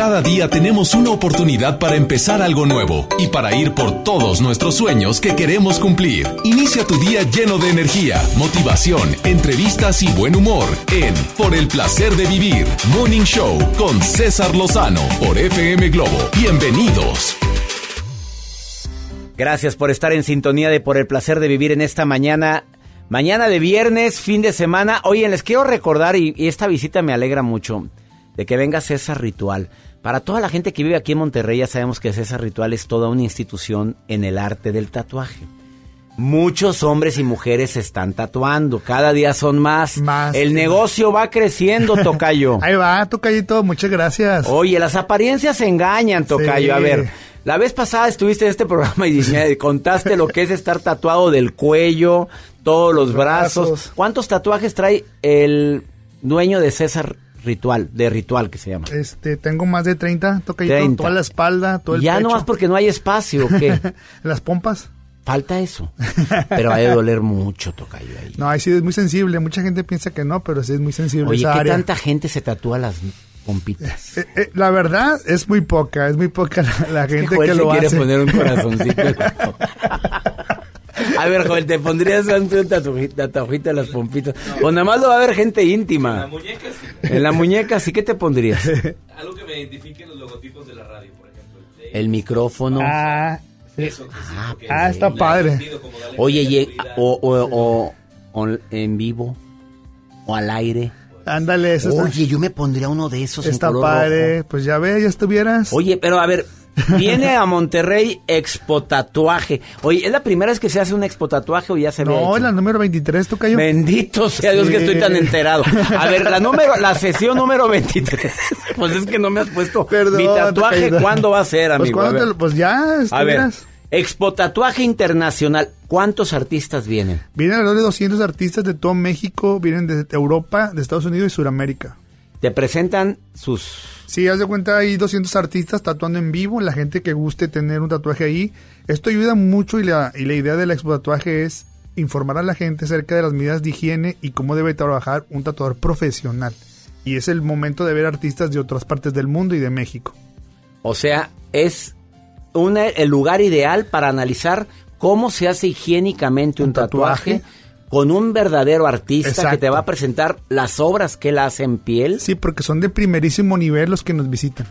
Cada día tenemos una oportunidad para empezar algo nuevo y para ir por todos nuestros sueños que queremos cumplir. Inicia tu día lleno de energía, motivación, entrevistas y buen humor en Por el placer de vivir, Morning Show con César Lozano por FM Globo. Bienvenidos. Gracias por estar en sintonía de Por el placer de vivir en esta mañana. Mañana de viernes, fin de semana. Oye, les quiero recordar, y, esta visita me alegra mucho, de que venga César Ritual. Para toda la gente que vive aquí en Monterrey, ya sabemos que César Ritual es toda una institución en el arte del tatuaje. Muchos hombres y mujeres se están tatuando, cada día son más. Más, el sí. negocio va creciendo, Tocayo. Ahí va, Tocayito, muchas gracias. Oye, las apariencias engañan, Tocayo. Sí. A ver, la vez pasada estuviste en este programa y me contaste lo que es estar tatuado del cuello, todos los brazos. Brazos. ¿Cuántos tatuajes trae el dueño de César Ritual, de Ritual que se llama? Este, tengo más de 30, Tocayito, 30. toda la espalda, todo el ya pecho. no más porque no hay espacio, ¿o ¿qué? Las pompas. Falta eso. Pero ha de doler mucho, Tocayo, ahí. No, ahí sí es muy sensible. Mucha gente piensa que no, pero sí es muy sensible Oye, esa ¿qué área. tanta gente se tatúa las pompitas? Eh, eh, la verdad es muy poca, es muy poca la, gente que lo quiere hace. poner un corazoncito. A ver, Joel, ¿te pondrías un tatuaji- tatuajito en las pompitas? O nada más lo va a ver gente íntima. La muñeca sí. En la muñeca, ¿sí? ¿Qué te pondrías? Algo que me identifique los logotipos de la radio, por ejemplo. El El micrófono. Ah, sí. Eso que sí, porque Ah, está padre. sentido Oye, y, o, o- o- o en vivo, o al aire. Ándale, eso está- Oye, yo me pondría uno de esos en está, color padre. rojo. Pues ya ve, ya estuvieras. Oye, pero a ver, viene a Monterrey Expo Tatuaje. Oye, ¿es la primera vez que se hace un Expo Tatuaje o ya se ve? no, la número 23, Tocayo. Bendito sea Dios que estoy tan enterado. A ver, la número, la sesión número 23. Pues es que no me has puesto Perdón, mi tatuaje. ¿Cuándo va a ser, Pues, amigo? ¿cuándo A te ver. lo- pues ya A ver. Expo Tatuaje Internacional. ¿Cuántos artistas vienen? Vienen alrededor de 200 artistas de todo México, vienen de Europa, de Estados Unidos y Sudamérica. Te presentan sus... Sí, haz de cuenta, hay 200 artistas tatuando en vivo, la gente que guste tener un tatuaje ahí. Esto ayuda mucho y la, y la idea del expo tatuaje es informar a la gente acerca de las medidas de higiene y cómo debe trabajar un tatuador profesional. Y es el momento de ver artistas de otras partes del mundo y de México. O sea, es una- el lugar ideal para analizar cómo se hace higiénicamente un, Un tatuaje, tatuaje. Con un verdadero artista que te va a presentar las obras que él hace en piel. Sí, porque son de primerísimo nivel los que nos visitan.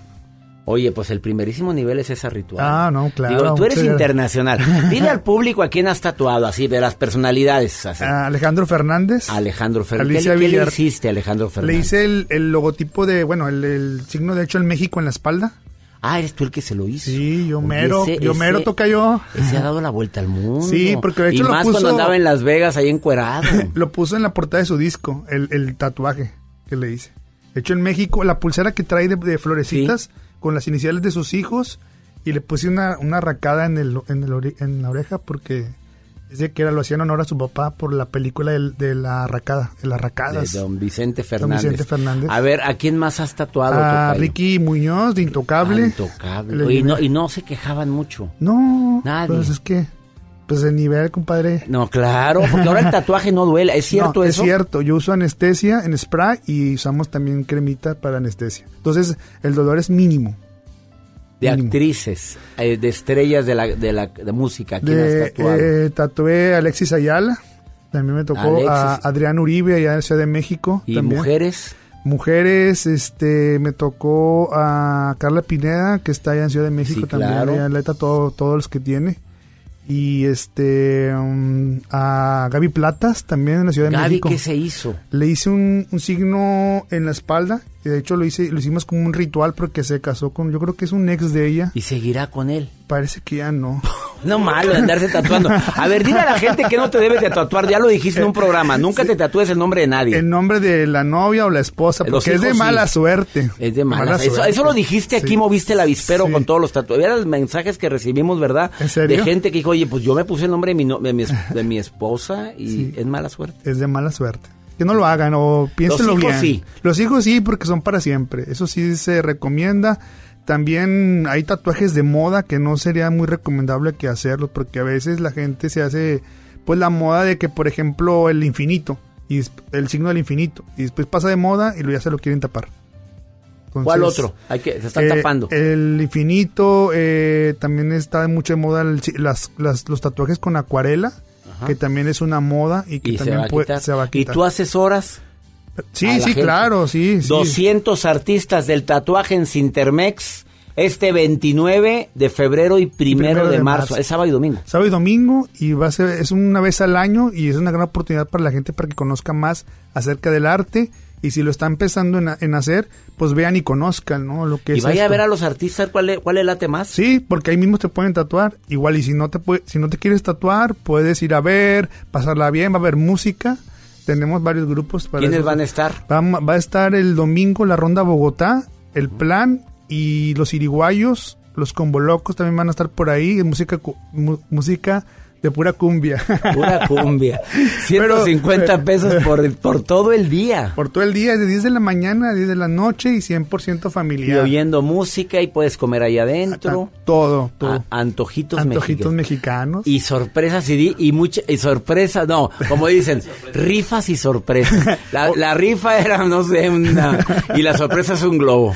Oye, pues el primerísimo nivel es ese ritual. Ah, no, claro, Digo, tú eres internacional. Dile al público a quién has tatuado, así, de las personalidades. así. A Alejandro Fernández. Alejandro Fernández. ¿Qué, qué le hiciste, Alejandro Fernández? Le hice el, el logotipo de, bueno, el, el signo de hecho en México en la espalda. Ah, eres tú el que se lo hizo. Sí, yo Oye, mero, ese- yo mero ese- toca yo. Ese ha dado la vuelta al mundo. Sí, porque de hecho y lo más puso- cuando andaba en Las Vegas ahí encuerado. Lo puso en la portada de su disco, el, el tatuaje que le hice. De hecho, en México, la pulsera que trae de, de florecitas con las iniciales de sus hijos y le puse una, una arracada en, el, en, el ore- en la oreja porque dice que era, lo hacía en honor a su papá por la película del- de la arracada, de las de arracadas. don Vicente Fernández. Vicente Fernández. A ver, ¿a quién más has tatuado? a tocayo? Ricky Muñoz de Intocable. Ah, Intocable. Oye, y, no, y no se quejaban mucho. No, Nadie. pues es que, pues el nivel, compadre. No, claro, porque ahora el tatuaje no duele. ¿Es cierto No, eso? Es cierto, yo uso anestesia en spray y usamos también cremita para anestesia. Entonces, el dolor es mínimo. De mínimo. actrices, eh, de estrellas de la, de la de música. ¿Quién De, has tatuado? eh, tatué a Alexis Ayala, también me tocó a. Adrián Uribe allá en Ciudad de México. ¿Y también. mujeres? Mujeres, este, me tocó a Carla Pineda, que está allá en Ciudad de México Sí, también, claro. atleta todo, todos los que tiene. Y este, um, a Gaby Platas, también en la Ciudad de Gaby, México. ¿qué se hizo? Le hice un, un signo en la espalda, de hecho lo hice, lo hicimos como un ritual porque se casó con, yo creo que es un ex de ella. Y seguirá con él. Parece que ya no. No malo de andarse tatuando. A ver, dile a la gente que no te debes de tatuar. Ya lo dijiste en un programa. Nunca te tatúes el nombre de nadie. El nombre de la novia o la esposa, Los porque es de mala sí. suerte. Es de mala. eso, suerte. eso lo dijiste aquí, Sí. moviste el avispero con todos los tatuajes. Los mensajes que recibimos, ¿verdad? ¿En serio? De gente que dijo, oye, pues yo me puse el nombre de mi, no- de mi, es- de mi esposa y es mala suerte. Es de mala suerte. Que no lo hagan o piénsenlo Los hijos bien. sí. Los hijos sí, porque son para siempre. Eso sí se recomienda. también hay tatuajes de moda que no sería muy recomendable que hacerlos porque a veces la gente se hace pues la moda de que por ejemplo el infinito y el signo del infinito y después pasa de moda y ya se lo quieren tapar. ¿Cuál Entonces, otro? Hay que, se están eh, tapando. El infinito, eh, también está mucho de moda el- las, las- los tatuajes con acuarela, Ajá. que también es una moda y que y se también va, puede- se va a ¿Y quitar. tú asesoras? sí, sí, claro, sí. sí. 200 artistas del tatuaje en Cintermex este 29 de febrero y primero, Primero de, de marzo. marzo. Es sábado y domingo. Sábado y domingo y va a ser, es una vez al año y es una gran oportunidad para la gente para que conozca más acerca del arte y si lo está empezando en, a- en hacer, pues vean y conozcan, ¿no? Lo que Y es vaya a esto. ver a los artistas cuál le, cuál le late más. Sí, porque ahí mismo te pueden tatuar. Igual, y si no te si no te quieres tatuar, puedes ir a ver, pasarla bien, va a haber música. Tenemos varios grupos para ¿Quiénes eso. van a estar? Va, va a estar el domingo la Ronda Bogotá, el Plan y los Iriguayos, los Combolocos también van a estar por ahí, música música de pura cumbia. Pura cumbia. Pero- 150 pesos por, por todo el día. por todo el día, de 10 de la mañana a 10 de la noche y 100% Y familiar. oyendo música y puedes comer ahí adentro. Todo, todo. A- antojitos, Antojitos mexicanos. mexicanos. Y sorpresas y, di- y mucha y sorpresas, no, como dicen, rifas y sorpresas. La, la rifa era, no sé, una, y la sorpresa es un globo.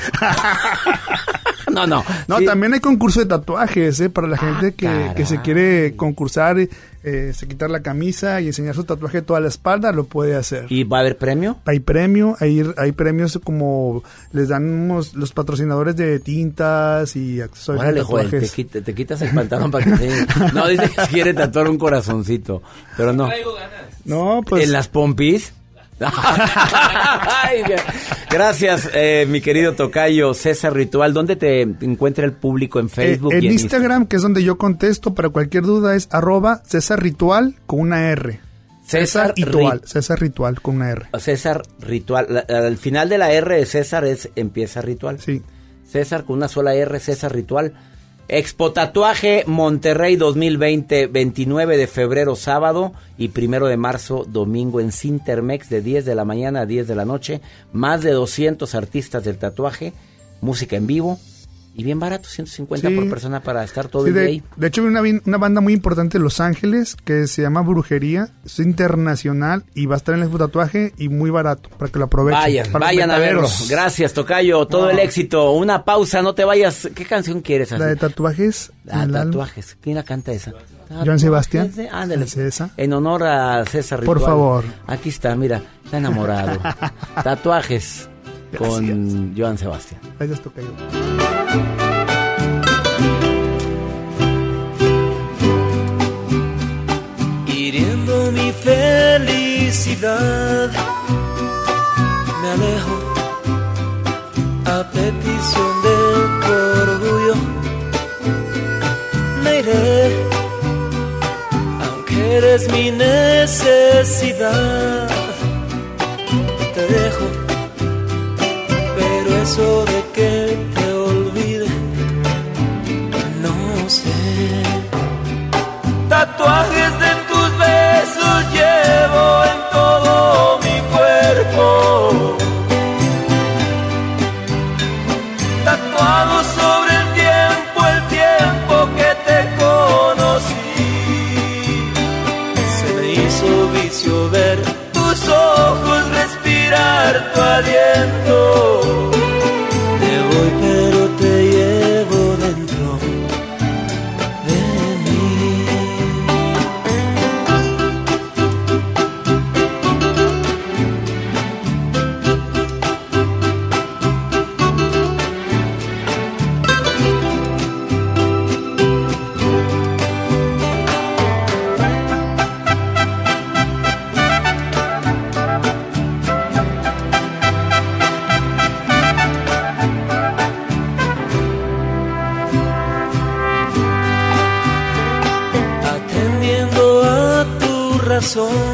No, no. No, sí. también hay concurso de tatuajes, ¿eh? Para la gente que, que se quiere concursar, eh, se quitar la camisa y enseñar su tatuaje de toda la espalda, lo puede hacer. ¿Y va a haber premio? Hay premio, hay, hay premios como les dan unos- los patrocinadores de tintas y accesorios de Órale, Joel, te, tatuajes. quita- te quitas el pantalón para que te... No, dice que quiere tatuar un corazoncito, pero no. Traigo ganas. No, pues ¿En las pompis? Ay. Gracias, eh, mi querido Tocayo, César Ritual. ¿Dónde te encuentra el público? ¿En eh, Facebook? en y Instagram, que es donde yo contesto para cualquier duda, es arroba César Ritual con una R. César Ritual, Ri- César Ritual con una R. César Ritual. Al final de la R de César es empieza Ritual. Sí. César con una sola R, César Ritual. Expo Tatuaje Monterrey 2020, 29 de febrero sábado y primero de marzo domingo en Cintermex de 10 de la mañana a 10 de la noche. Más de 200 artistas del tatuaje, música en vivo y bien barato, 150 Sí. por persona para estar todo Sí, el día de, ahí. de hecho, hay una, una banda muy importante de Los Ángeles que se llama Brujería. Es internacional y va a estar en el tatuaje y muy barato para que lo aprovechen. Vayan, vayan a verlo. Gracias, Tocayo. Todo el éxito. Una pausa, no te vayas. ¿Qué canción quieres La de hacer? tatuajes. Ah, alma. tatuajes. ¿Quién la canta esa? Joan Sebastián. De- Ándale. En honor a César Por Ritual. favor. Aquí está, mira, está enamorado. Tatuajes con Joan Sebastián. Gracias, Tocayo. Hiriendo mi felicidad. Me alejo a petición de tu orgullo. Me iré, aunque eres mi necesidad. Te dejo, pero eso tatuajes de tus besos llevo en todo mi cuerpo. Tatuado sobre el tiempo, el tiempo que te conocí. Se me hizo vicio ver tus ojos, respirar tu aliento. Tu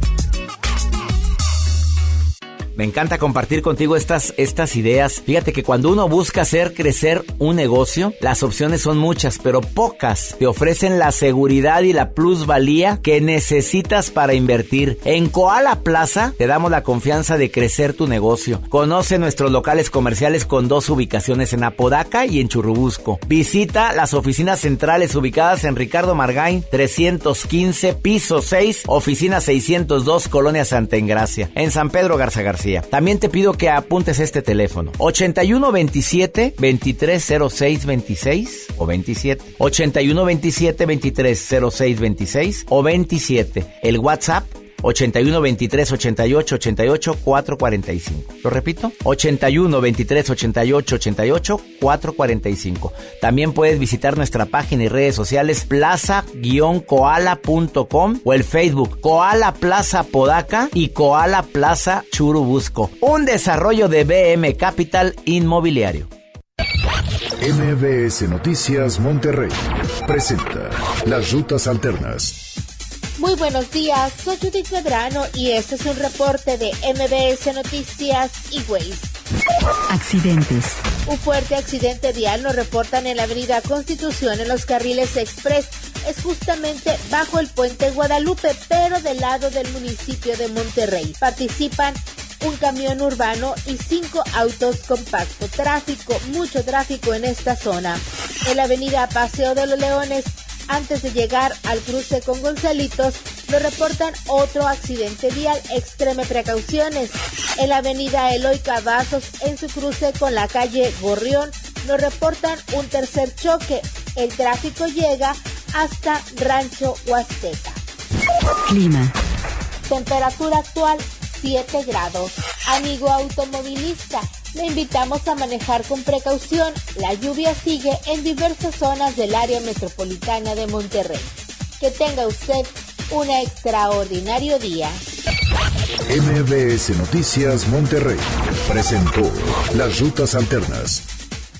Me encanta compartir contigo estas, estas ideas. Fíjate que cuando uno busca hacer crecer un negocio, las opciones son muchas, pero pocas te ofrecen la seguridad y la plusvalía que necesitas para invertir. En Koala Plaza te damos la confianza de crecer tu negocio. Conoce nuestros locales comerciales con dos ubicaciones en Apodaca y en Churubusco. Visita las oficinas centrales ubicadas en Ricardo Margain 315, piso 6, oficina 602, Colonia Santa Engracia, en San Pedro Garza García. También te pido que apuntes este teléfono. 8127 2306 26 o 27. 8127 2306 26 o 27. El WhatsApp 81 23 88 88 445. ¿Lo repito? 81 23 88 88 445. También puedes visitar nuestra página y redes sociales plaza-koala.com o el Facebook Koala Plaza Podaca y Koala Plaza Churubusco. Un desarrollo de BM Capital Inmobiliario. MBS Noticias Monterrey presenta Las Rutas Alternas. Muy buenos días, soy Judith Medrano y este es un reporte de MBS Noticias y Waze. Accidentes. Un fuerte accidente vial nos reportan en la avenida Constitución en los carriles express. Es justamente bajo el puente Guadalupe, pero del lado del municipio de Monterrey. Participan un camión urbano y cinco autos compacto. Tráfico, mucho tráfico en esta zona. En la avenida Paseo de los Leones, antes de llegar al cruce con Gonzalitos, nos reportan otro accidente vial. Extreme precauciones. En la avenida Eloy Cavazos, en su cruce con la calle Gorrión, nos reportan un tercer choque. El tráfico llega hasta Rancho Huasteca. Clima. Temperatura actual 7 grados. Amigo automovilista, le invitamos a manejar con precaución. La lluvia sigue en diversas zonas del área metropolitana de Monterrey. Que tenga usted un extraordinario día. MBS Noticias Monterrey presentó Las Rutas Alternas.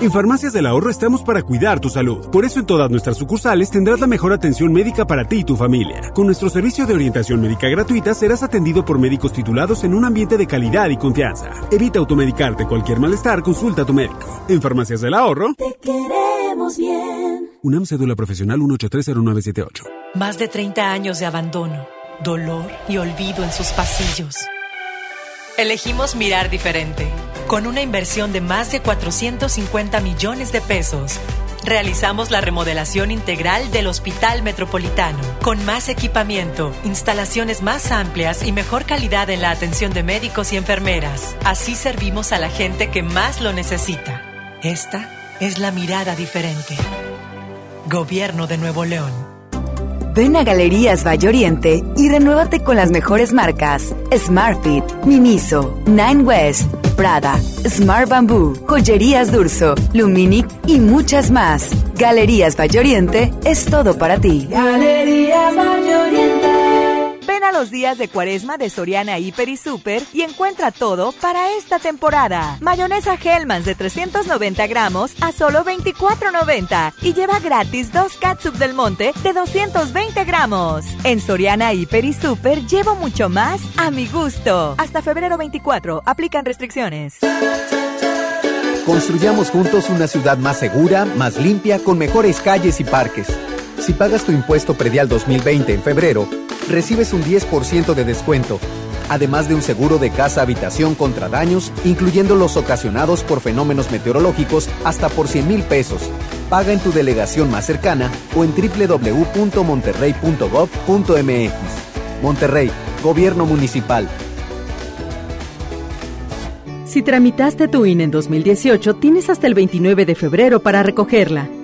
En Farmacias del Ahorro estamos para cuidar tu salud. Por eso en todas nuestras sucursales tendrás la mejor atención médica para ti y tu familia. Con nuestro servicio de orientación médica gratuita serás atendido por médicos titulados en un ambiente de calidad y confianza. Evita automedicarte cualquier malestar, consulta a tu médico. En Farmacias del Ahorro. Te queremos bien. UNAM Cédula Profesional 1830978. Más de 30 años de abandono, dolor y olvido en sus pasillos. Elegimos mirar diferente. Con una inversión de más de 450 millones de pesos, realizamos la remodelación integral del Hospital Metropolitano, con más equipamiento, instalaciones más amplias y mejor calidad en la atención de médicos y enfermeras. Así servimos a la gente que más lo necesita. Esta es la mirada diferente. Gobierno de Nuevo León. Ven a Galerías Valle Oriente y renuévate con las mejores marcas: Smartfit, Miniso, Nine West, Prada, Smart Bamboo, Joyerías Durso, Luminic y muchas más. Galerías Valle Oriente es todo para ti. Galerías Valle Oriente. Los días de cuaresma de Soriana Hiper y Super y encuentra todo para esta temporada. Mayonesa Hellmann's de 390 gramos a solo 24.90 y lleva gratis dos catsup del monte de 220 gramos. En Soriana Hiper y Super llevo mucho más a mi gusto. Hasta febrero 24, aplican restricciones. Construyamos juntos una ciudad más segura, más limpia, con mejores calles y parques. Si pagas tu impuesto predial 2020 en febrero, recibes un 10% de descuento, además de un seguro de casa-habitación contra daños, incluyendo los ocasionados por fenómenos meteorológicos hasta por 100 mil pesos. Paga en tu delegación más cercana o en www.monterrey.gov.mx. Monterrey, Gobierno Municipal. Si tramitaste tu INE en 2018, tienes hasta el 29 de febrero para recogerla.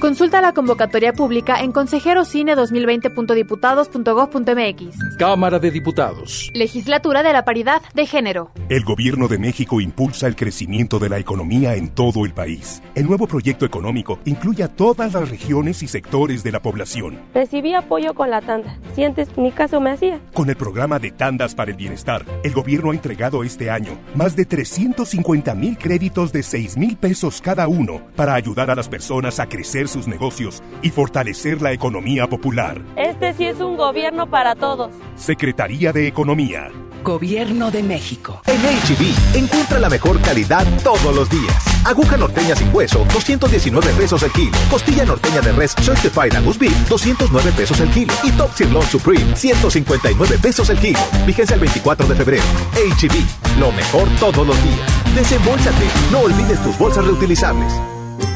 Consulta la convocatoria pública en consejerocine2020.diputados.gov.mx. Cámara de Diputados. Legislatura de la Paridad de Género. El gobierno de México impulsa el crecimiento de la economía en todo el país. El nuevo proyecto económico incluye a todas las regiones y sectores de la población. Recibí apoyo con la tanda. Sientes, mi caso me hacía. Con el programa de Tandas para el Bienestar, el gobierno ha entregado este año más de 350 mil créditos de 6 mil pesos cada uno para ayudar a las personas a crecer sus negocios y fortalecer la economía popular. Este sí es un gobierno para todos. Secretaría de Economía. Gobierno de México. En HB, encuentra la mejor calidad todos los días. Aguja norteña sin hueso, 219 pesos el kilo. Costilla norteña de res Certified Angus Beef, 209 pesos el kilo. Y Top Sirloin Supreme, 159 pesos el kilo. Fíjense el 24 de febrero. HB, lo mejor todos los días. Desembolsate, no olvides tus bolsas reutilizables.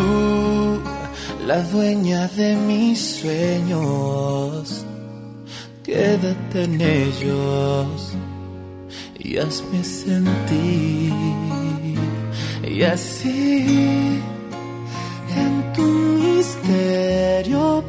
Tú, la dueña de mis sueños, quédate en ellos y hazme sentir. Y así, en tu misterio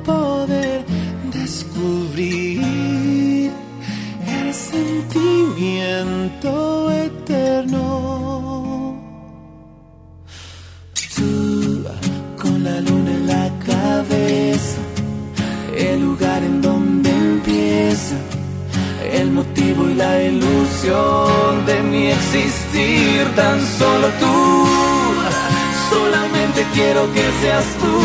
la ilusión de mi existir, tan solo tú, solamente quiero que seas tú,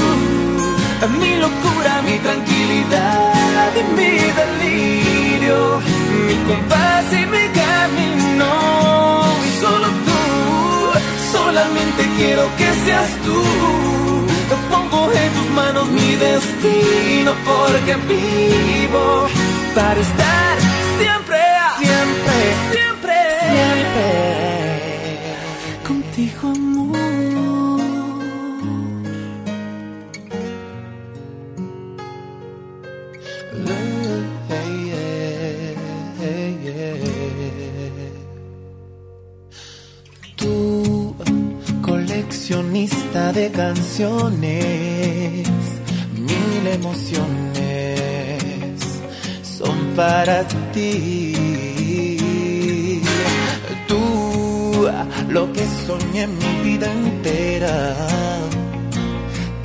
mi locura, mi tranquilidad y mi delirio, mi compás y mi camino, solo tú, solamente quiero que seas tú. Pongo en tus manos mi destino porque vivo para estar siempre, siempre, siempre, siempre contigo, amor. Tú, coleccionista de canciones, mil emociones son para ti. Lo que soñé mi vida entera,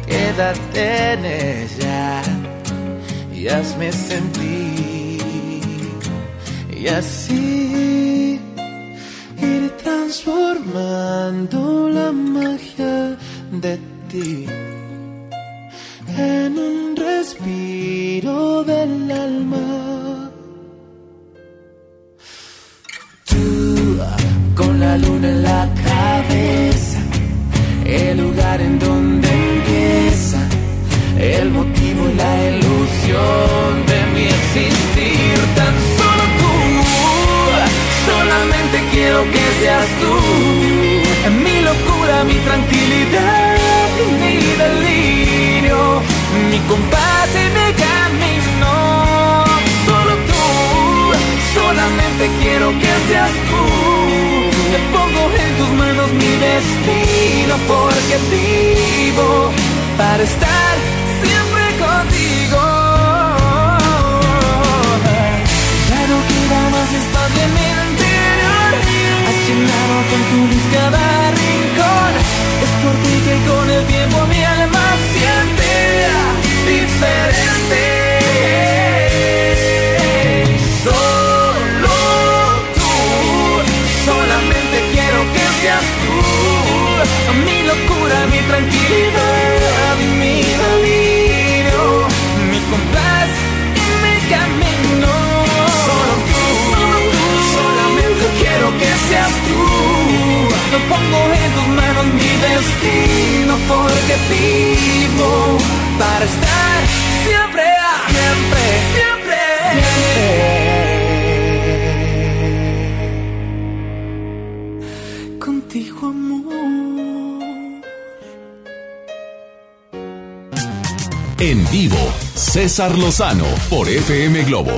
quédate en ella y hazme sentir. Y así ir transformando la magia de ti en un respiro del alma. La luna en la cabeza, el lugar en donde empieza el motivo y la ilusión de mi existir. Tan solo tú, solamente quiero que seas tú. Mi locura, mi tranquilidad, mi delirio, mi compás y mi camino. Solo tú, solamente quiero que seas tú. En tus manos mi destino porque vivo para estar siempre contigo. Ya no queda más espacio en mi interior. Has llenado con tu luz cada rincón. Es por ti que con el tiempo mi alma siente diferente. Tranquilidad, mi delirio, mi compás y mi camino. Solo tú, solamente quiero que seas tú. Lo pongo en tus manos mi destino porque vivo para estar vivo, César Lozano por FM Globo.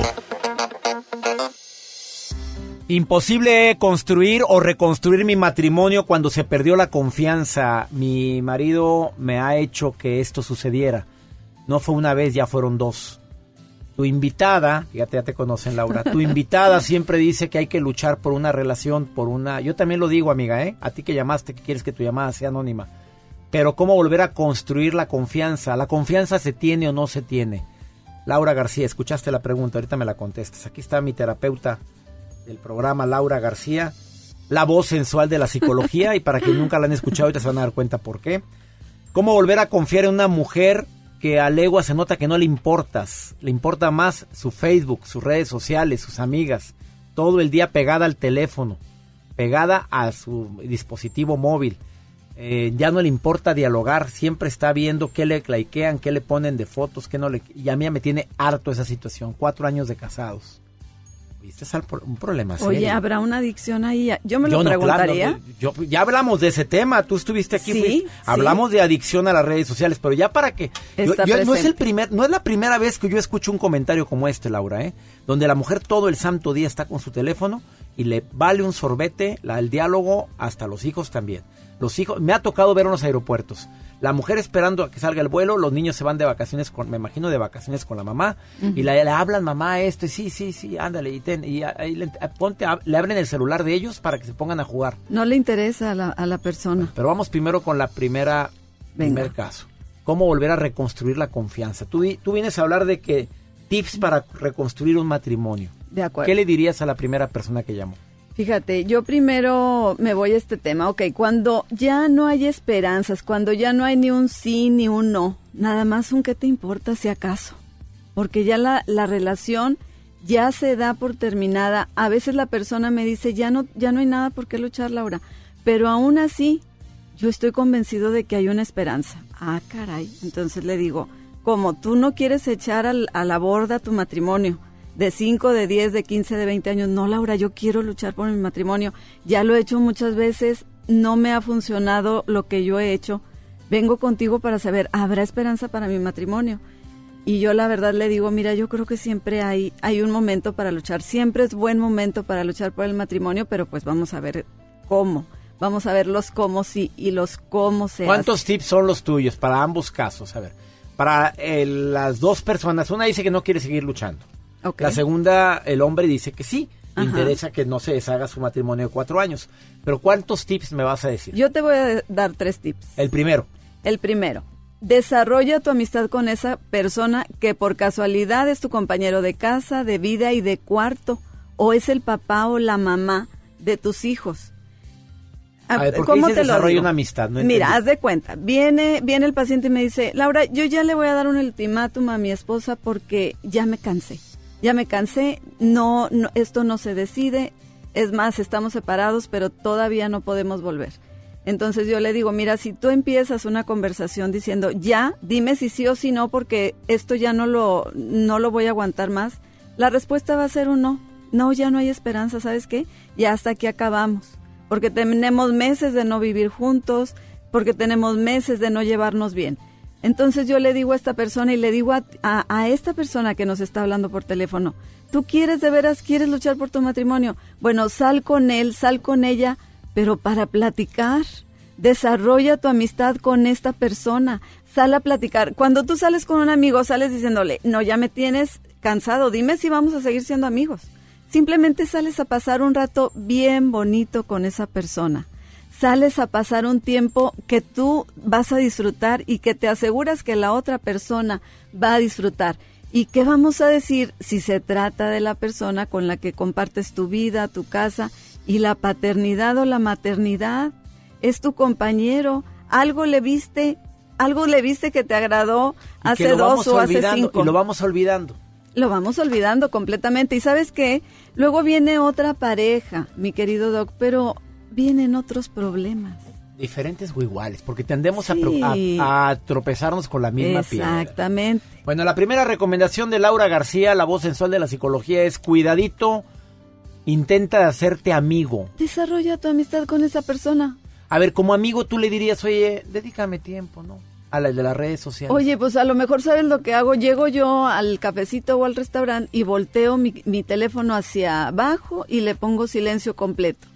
Imposible construir o reconstruir mi matrimonio cuando se perdió la confianza. Mi marido me ha hecho que esto sucediera. No fue una vez, ya fueron dos. Tu invitada, fíjate, ya te conocen Laura, tu invitada siempre dice que hay que luchar por una relación, por una... Yo también lo digo, amiga, ¿eh? A ti que llamaste, que quieres que tu llamada sea anónima. Pero ¿cómo volver a construir la confianza? ¿La confianza se tiene o no se tiene? Laura García, escuchaste la pregunta, ahorita me la contestas. Aquí está mi terapeuta del programa, Laura García, la voz sensual de la psicología y para quien nunca la han escuchado, ahorita se van a dar cuenta por qué. ¿Cómo volver a confiar en una mujer que a legua se nota que no le importas? Le importa más su Facebook, sus redes sociales, sus amigas, todo el día pegada al teléfono, pegada a su dispositivo móvil. Eh, ya no le importa dialogar, siempre está viendo qué le claiquean, qué le ponen de fotos, qué no le... Y a mí me tiene harto esa situación, cuatro años de casados. ¿Viste? Es un problema serio. Oye, ¿habrá una adicción ahí? Yo me lo no, preguntaría. claro, yo- ya hablamos de ese tema, tú estuviste aquí, Sí, fuiste- sí. hablamos de adicción a las redes sociales, pero ya para que yo- no es el primer, no es la primera vez que yo escucho un comentario como este, Laura, ¿eh? Donde la mujer todo el santo día está con su teléfono y le vale un sorbete la, el diálogo hasta los hijos también. Los hijos, me ha tocado ver en los aeropuertos. La mujer esperando a que salga el vuelo, los niños se van de vacaciones con, me imagino de vacaciones con la mamá, y la- le, hablan mamá esto, y sí, sí, sí, ándale, y, ten, y ahí le, ponte, a- le abren el celular de ellos para que se pongan a jugar. No le interesa a la, a la persona. Pero vamos primero con la primera, Venga. primer caso. ¿Cómo volver a reconstruir la confianza? Tú, tú vienes a hablar de que tips para reconstruir un matrimonio. De acuerdo. ¿Qué le dirías a la primera persona que llamó? Fíjate, yo primero me voy a este tema. Ok, cuando ya no hay esperanzas, cuando ya no hay ni un sí ni un no, nada más un qué te importa si acaso. Porque ya la, la relación ya se da por terminada. A veces la persona me dice, ya no, ya no hay nada por qué luchar, Laura. Pero aún así, yo estoy convencido de que hay una esperanza. Ah, caray. Entonces le digo, como tú no quieres echar al- a la borda tu matrimonio, de 5, de 10, de 15, de 20 años, no, Laura, yo quiero luchar por mi matrimonio. Ya lo he hecho muchas veces, no me ha funcionado lo que yo he hecho. Vengo contigo para saber, ¿habrá esperanza para mi matrimonio? Y yo la verdad le digo, mira, yo creo que siempre hay, hay un momento para luchar, siempre es buen momento para luchar por el matrimonio, pero pues vamos a ver cómo. Vamos a ver los cómo sí y los cómo se ¿Cuántos tips son los tuyos para ambos casos? A ver, para eh, las dos personas, una dice que no quiere seguir luchando. La segunda, el hombre dice que sí, Ajá. interesa que no se deshaga su matrimonio de cuatro años. Pero ¿cuántos tips me vas a decir? Yo te voy a dar tres tips. El primero, El primero, desarrolla tu amistad con esa persona que por casualidad es tu compañero de casa, de vida y de cuarto, o es el papá o la mamá de tus hijos. A ver, ¿por qué dices desarrolla una amistad? No Mira, haz de cuenta. Viene, viene el paciente y me dice, Laura, yo ya le voy a dar un ultimátum a mi esposa porque ya me cansé. Ya me cansé, no, no, esto no se decide. Es más, estamos separados, pero todavía no podemos volver. Entonces yo le digo, mira, si tú empiezas una conversación diciendo, ya, dime si sí o si no, porque esto ya no lo, no lo voy a aguantar más, la respuesta va a ser un no. No, ya no hay esperanza, ¿sabes qué? Ya hasta aquí acabamos. Porque tenemos meses de no vivir juntos, porque tenemos meses de no llevarnos bien. Entonces yo le digo a esta persona y le digo a, esta persona que nos está hablando por teléfono, ¿tú quieres de veras, quieres luchar por tu matrimonio? Bueno, sal con él, sal con ella, pero para platicar. Desarrolla tu amistad con esta persona. Sal a platicar. Cuando tú sales con un amigo, sales diciéndole, no, ya me tienes cansado, dime si vamos a seguir siendo amigos. Simplemente sales a pasar un rato bien bonito con esa persona. Sales a pasar un tiempo que tú vas a disfrutar y que te aseguras que la otra persona va a disfrutar. ¿Y qué vamos a decir si se trata de la persona con la que compartes tu vida, tu casa y la paternidad o la maternidad? Es tu compañero. Algo le viste, algo le viste que te agradó Y hace dos o hace cinco Y lo vamos olvidando. lo vamos olvidando completamente. Y sabes qué, luego viene otra pareja, mi querido Doc, pero vienen otros problemas. Diferentes o iguales, porque tendemos a, Sí. pro- a- a tropezarnos con la misma piedra. Exactamente. Bueno, la primera recomendación de Laura García, la voz sensual de la psicología, es cuidadito, intenta hacerte amigo. Desarrolla tu amistad con esa persona. A ver, como amigo tú le dirías, oye, dedícame tiempo, ¿no? A la de las redes sociales. Oye, pues a lo mejor sabes lo que hago. Llego yo al cafecito o al restaurante y volteo mi, mi teléfono hacia abajo y le pongo silencio completo.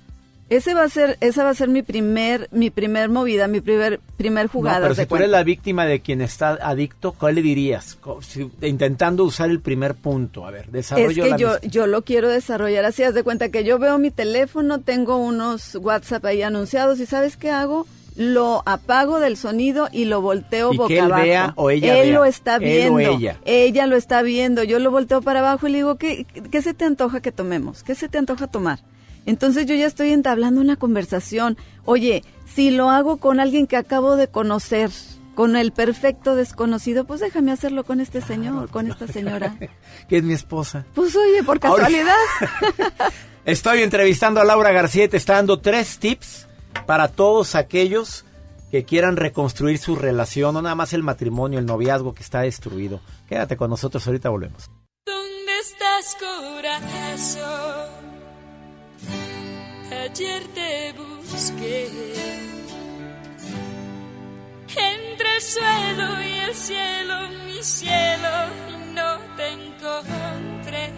Ese va a ser, esa va a ser mi primer, mi primer movida, mi primer, primer No, jugada. pero si tú eres la víctima de quien está adicto, ¿cuál le dirías? Si- intentando usar el primer punto. A ver, desarrollo Es que la yo, yo lo quiero desarrollar así, haz de cuenta que yo veo mi teléfono, tengo unos WhatsApp ahí anunciados y ¿sabes qué hago? Lo apago del sonido y lo volteo Y que boca él abajo. vea o ella Él vea. lo está Él o viendo. ella. lo está viendo. Yo lo volteo para abajo y le digo, ¿qué, ¿qué se te antoja que tomemos? ¿Qué se te antoja tomar? Entonces yo ya estoy entablando una conversación. Oye, si lo hago con alguien que acabo de conocer, con el perfecto desconocido, pues déjame hacerlo con este señor, con esta señora. Que es mi esposa. Pues oye, por Ahora- casualidad. Estoy entrevistando a Laura García y te está dando tres tips para todos aquellos que quieran reconstruir su relación, no nada más el matrimonio, el noviazgo que está destruido. Quédate con nosotros, ahorita volvemos. ¿Dónde estás, corazón? Ayer te busqué entre el suelo y el cielo, mi cielo, y no te encontré.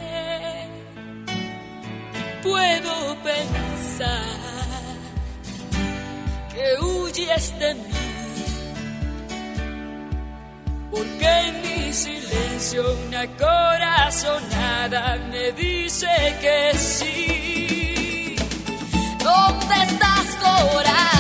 Puedo pensar que huyes de mí. Porque en mi silencio una corazonada me dice que sí. ¿Dónde estás, corazón?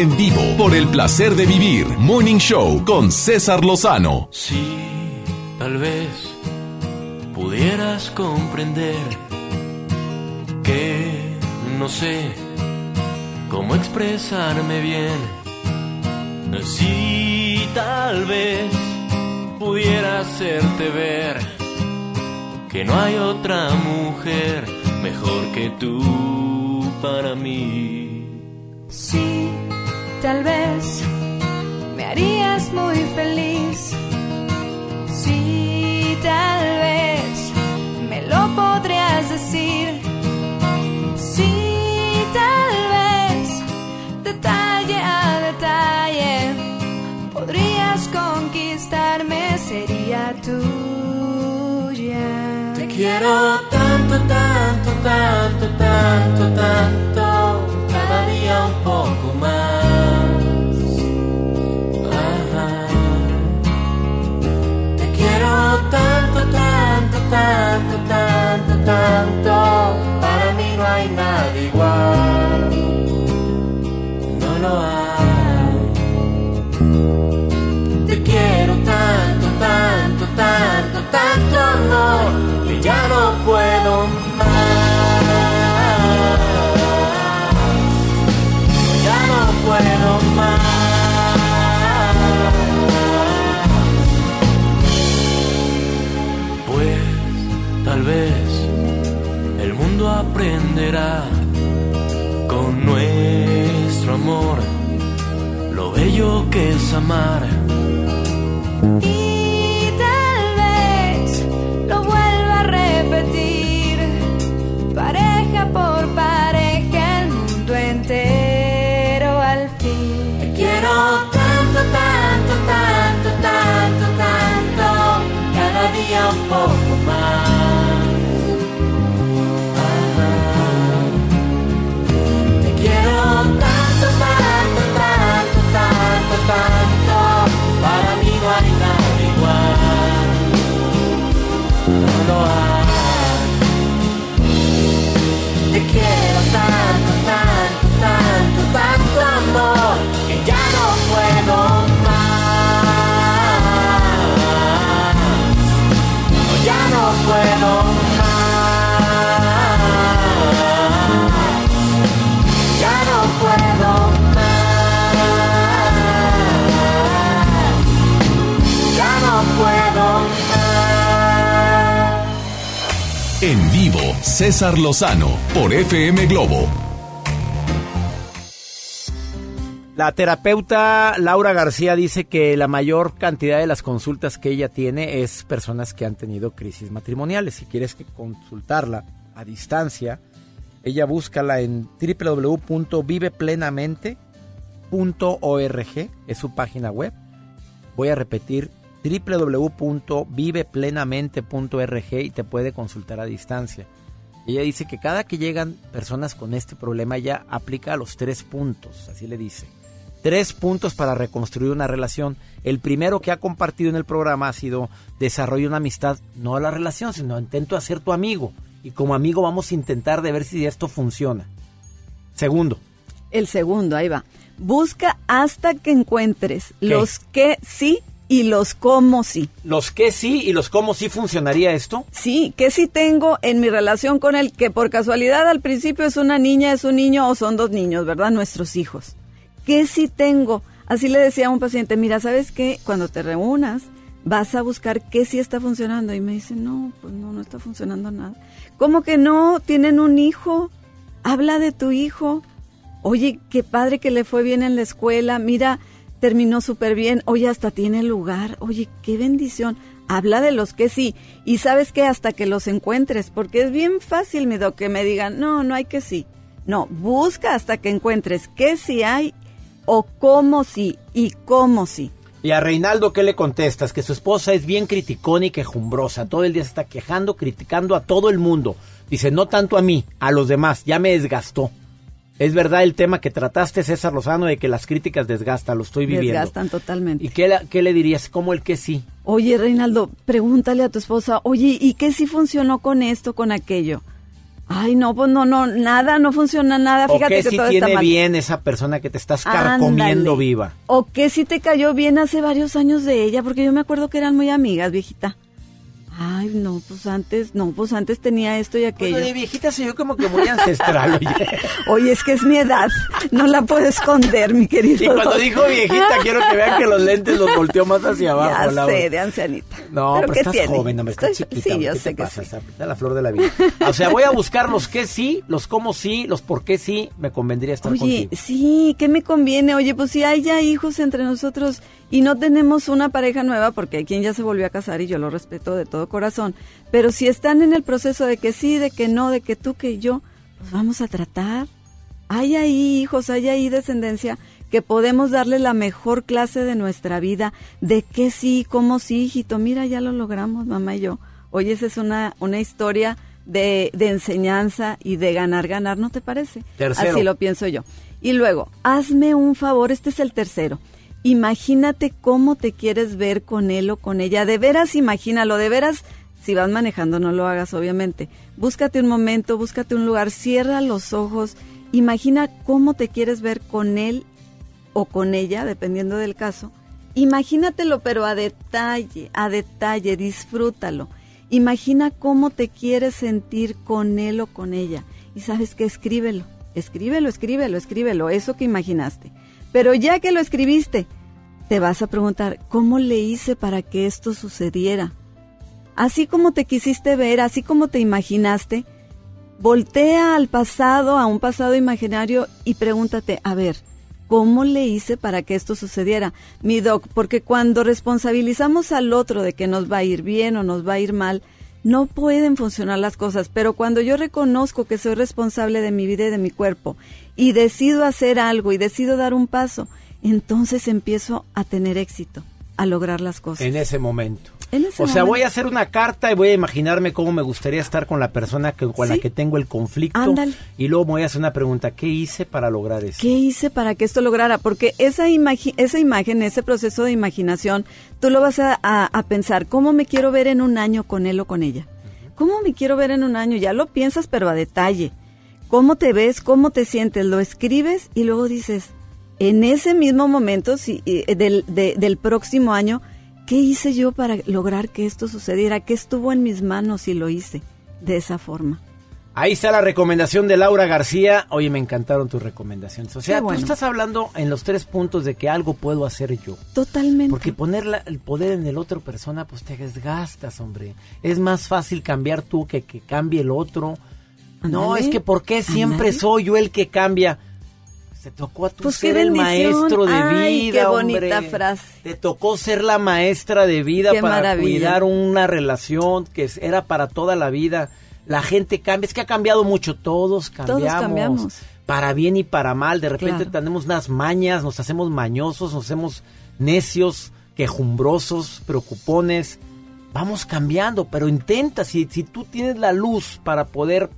en vivo por el placer de vivir Morning Show con César Lozano. Sí, tal vez pudieras comprender que no sé cómo expresarme bien. Sí, tal vez pudiera hacerte ver que no hay otra mujer mejor que tú para mí tal vez me harías muy feliz. Sí, tal vez me lo podrías decir. Sí, tal vez detalle a detalle podrías conquistarme, sería tuya. Te quiero tanto, tanto, tanto amar. César Lozano por FM Globo. La terapeuta Laura García dice que la mayor cantidad de las consultas que ella tiene es personas que han tenido crisis matrimoniales. Si quieres consultarla a distancia, ella búscala en www.viveplenamente.org, es su página web. Voy a repetir www.viveplenamente.org y te puede consultar a distancia. Ella dice que cada que llegan personas con este problema, ella aplica los tres puntos, así le dice. Tres puntos para reconstruir una relación. El primero que ha compartido en el programa ha sido desarrollo una amistad, no la relación, sino intento hacer tu amigo. Y como amigo vamos a intentar de ver si esto funciona. Segundo. El segundo, ahí va. Busca hasta que encuentres los que sí y los cómo sí. los que sí y los cómo sí funcionaría esto. Sí, que sí tengo en mi relación con él, que por casualidad al principio es una niña, es un niño o son dos niños, ¿verdad? Nuestros hijos. ¿Qué sí tengo? Así le decía a un paciente, mira, ¿sabes qué? Cuando te reúnas, vas a buscar qué sí está funcionando. Y me dice, no, pues no, no está funcionando nada. ¿Cómo que no? ¿Tienen un hijo? Habla de tu hijo. Oye, qué padre que le fue bien en la escuela. Mira, terminó súper bien. Oye, hasta tiene lugar. Oye, qué bendición. Habla de los que sí. Y sabes que hasta que los encuentres, porque es bien fácil, mi que me digan, no, no hay que sí. No, busca hasta que encuentres qué sí hay o cómo sí y cómo sí. Y a Reinaldo, ¿qué le contestas? Que su esposa es bien criticona y quejumbrosa. Todo el día se está quejando, criticando a todo el mundo. Dice, no tanto a mí, a los demás. Ya me desgastó. Es verdad el tema que trataste, César Lozano, de que las críticas desgastan. Lo estoy viviendo. Desgastan totalmente. ¿Y qué, le dirías? ¿Cómo el que sí? Oye, Reinaldo, pregúntale a tu esposa, oye, ¿y qué sí funcionó con esto, con aquello? Ay, no, pues no, no, nada, no funciona nada. ¿O Fíjate qué que sí todo tiene está mal. bien esa persona que te estás carcomiendo Ándale. viva? ¿O qué sí te cayó bien hace varios años de ella? Porque yo me acuerdo que eran muy amigas, viejita. Ay, no, pues antes, no, pues antes tenía esto y aquello. Bueno, de viejita soy yo como que muy ancestral, oye. Oye, es que es mi edad, no la puedo esconder, mi querido. Y cuando doctor. dijo viejita, quiero que vean que los lentes los volteó más hacia abajo. Ya Laura. sé, de ancianita. No, pero, ¿qué estás tiene? joven, hombre, estás Estoy- chiquita. Sí, yo ¿Qué sé te que pasa? sí. Está la flor de la vida. O sea, voy a buscar los que sí, los cómo sí, los por qué sí, me convendría estar Oye, contigo. sí, ¿qué me conviene? Oye, pues si hay ya hijos entre nosotros y no tenemos una pareja nueva, porque hay quien ya se volvió a casar y yo lo respeto de todo corazón, pero si están en el proceso de que sí, de que no, de que tú, que yo, pues vamos a tratar. Hay ahí hijos, hay ahí descendencia que podemos darle la mejor clase de nuestra vida, de que sí, cómo sí, hijito, mira, ya lo logramos, mamá y yo. Oye, esa es una, una historia de, de enseñanza y de ganar, ganar, ¿no te parece? Tercero. Así lo pienso yo. Y luego, hazme un favor, este es el tercero. Imagínate cómo te quieres ver con él o con ella. De veras, imagínalo, de veras, si vas manejando, no lo hagas, obviamente. Búscate un momento, búscate un lugar, cierra los ojos, imagina cómo te quieres ver con él o con ella, dependiendo del caso. Imagínatelo, pero a detalle, a detalle, disfrútalo. Imagina cómo te quieres sentir con él o con ella. Y sabes que escríbelo, escríbelo, escríbelo, escríbelo, eso que imaginaste. Pero ya que lo escribiste, te vas a preguntar, ¿cómo le hice para que esto sucediera? Así como te quisiste ver, así como te imaginaste, voltea al pasado, a un pasado imaginario y pregúntate, a ver, ¿cómo le hice para que esto sucediera? Mi doc, porque cuando responsabilizamos al otro de que nos va a ir bien o nos va a ir mal, no pueden funcionar las cosas, pero cuando yo reconozco que soy responsable de mi vida y de mi cuerpo y decido hacer algo y decido dar un paso, entonces empiezo a tener éxito, a lograr las cosas. En ese momento. En ese o sea, voy a hacer una carta y voy a imaginarme cómo me gustaría estar con la persona que, con la que tengo el conflicto. Ándale. Y luego me voy a hacer una pregunta, ¿qué hice para lograr eso? ¿Qué hice para que esto lograra? Porque esa, imagen, ese proceso de imaginación, tú lo vas a, a- a pensar, ¿cómo me quiero ver en un año con él o con ella? ¿Cómo me quiero ver en un año? Ya lo piensas, pero a detalle. ¿Cómo te ves? ¿Cómo te sientes? Lo escribes y luego dices, en ese mismo momento si, eh, del, de- del próximo año, ¿qué hice yo para lograr que esto sucediera? ¿Qué estuvo en mis manos y lo hice de esa forma? Ahí está la recomendación de Laura García. Oye, me encantaron tus recomendaciones. O sea, bueno. tú estás hablando en los tres puntos de que algo puedo hacer yo. Totalmente. Porque poner la- el poder en el otro persona, pues te desgastas, hombre. Es más fácil cambiar tú que que cambie el otro. No, es que ¿por qué siempre soy yo el que cambia? Te tocó a tú Pues ser el maestro de Ay, vida, qué bonita hombre. frase. Te tocó ser la maestra de vida Qué para maravilla. cuidar una relación que era para toda la vida. La gente cambia, es que ha cambiado mucho, todos cambiamos. cambiamos. Para bien y para mal, de repente Claro. tenemos unas mañas, nos hacemos mañosos, nos hacemos necios, quejumbrosos, preocupones. Vamos cambiando, pero intenta, si, si tú tienes la luz para poder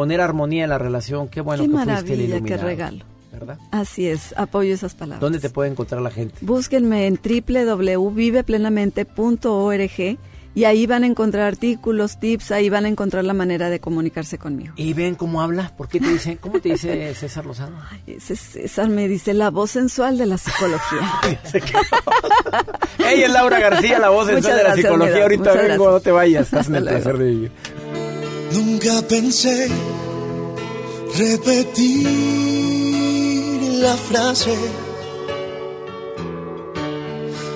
poner armonía en la relación, qué bueno qué que fuiste el maravilla, qué iluminado. regalo. ¿verdad? Así es, apoyo esas palabras. ¿Dónde te puede encontrar la gente? Búsquenme en www.viveplenamente.org y ahí van a encontrar artículos, tips, ahí van a encontrar la manera de comunicarse conmigo. ¿Y ven cómo habla? ¿Por qué te dice? ¿Cómo te dice César Lozano? Ese César me dice la voz sensual de la psicología. Ella es Laura García, la voz sensual Muchas de la gracias, psicología. Ahorita vengo, no te vayas. Estás en el placer de vivir. Nunca pensé repetir la frase.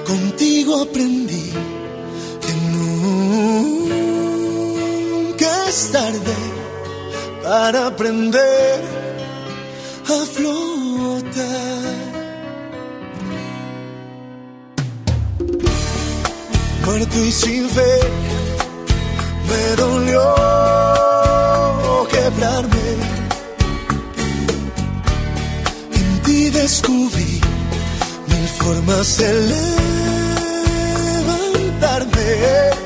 Contigo aprendí que nunca es tarde para aprender a flotar. Muerto y sin fe me dolió descubrí mil formas de levantarme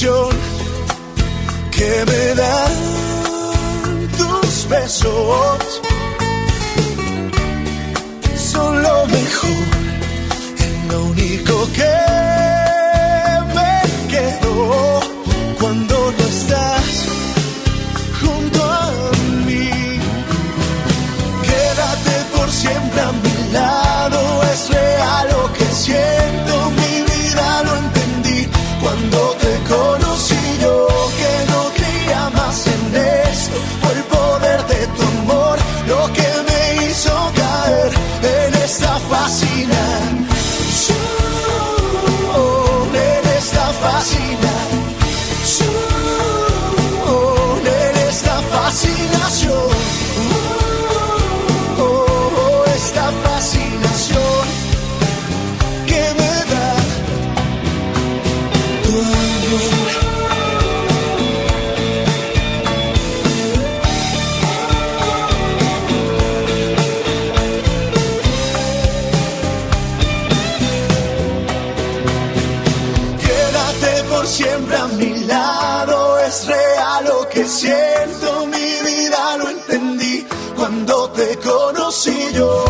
que me dan tus besos. Son lo mejor, es lo único que yo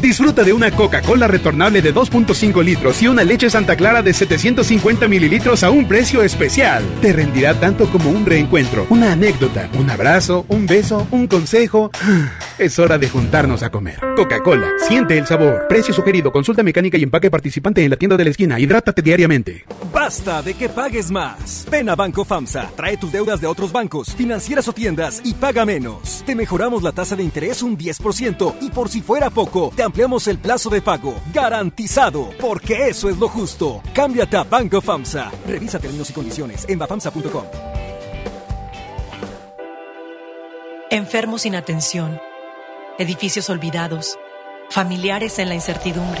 Disfruta de una Coca-Cola retornable de 2.5 litros y una leche Santa Clara de 750 mililitros a un precio especial. Te rendirá tanto como un reencuentro, una anécdota, un abrazo, un beso, un consejo. Es hora de juntarnos a comer. Coca-Cola, siente el sabor. Precio sugerido, consulta mecánica y empaque participante en la tienda de la esquina. Hidrátate diariamente. Basta de que pagues más. Ven a Banco FAMSA, trae tus deudas de otros bancos, financieras o tiendas y paga menos. Te mejoramos la tasa de interés un 10% y por si fuera poco, te ampliamos el plazo de pago. Garantizado, porque eso es lo justo. Cámbiate a Banco FAMSA. Revisa términos y condiciones en bafamsa.com. Enfermos sin atención, edificios olvidados, familiares en la incertidumbre.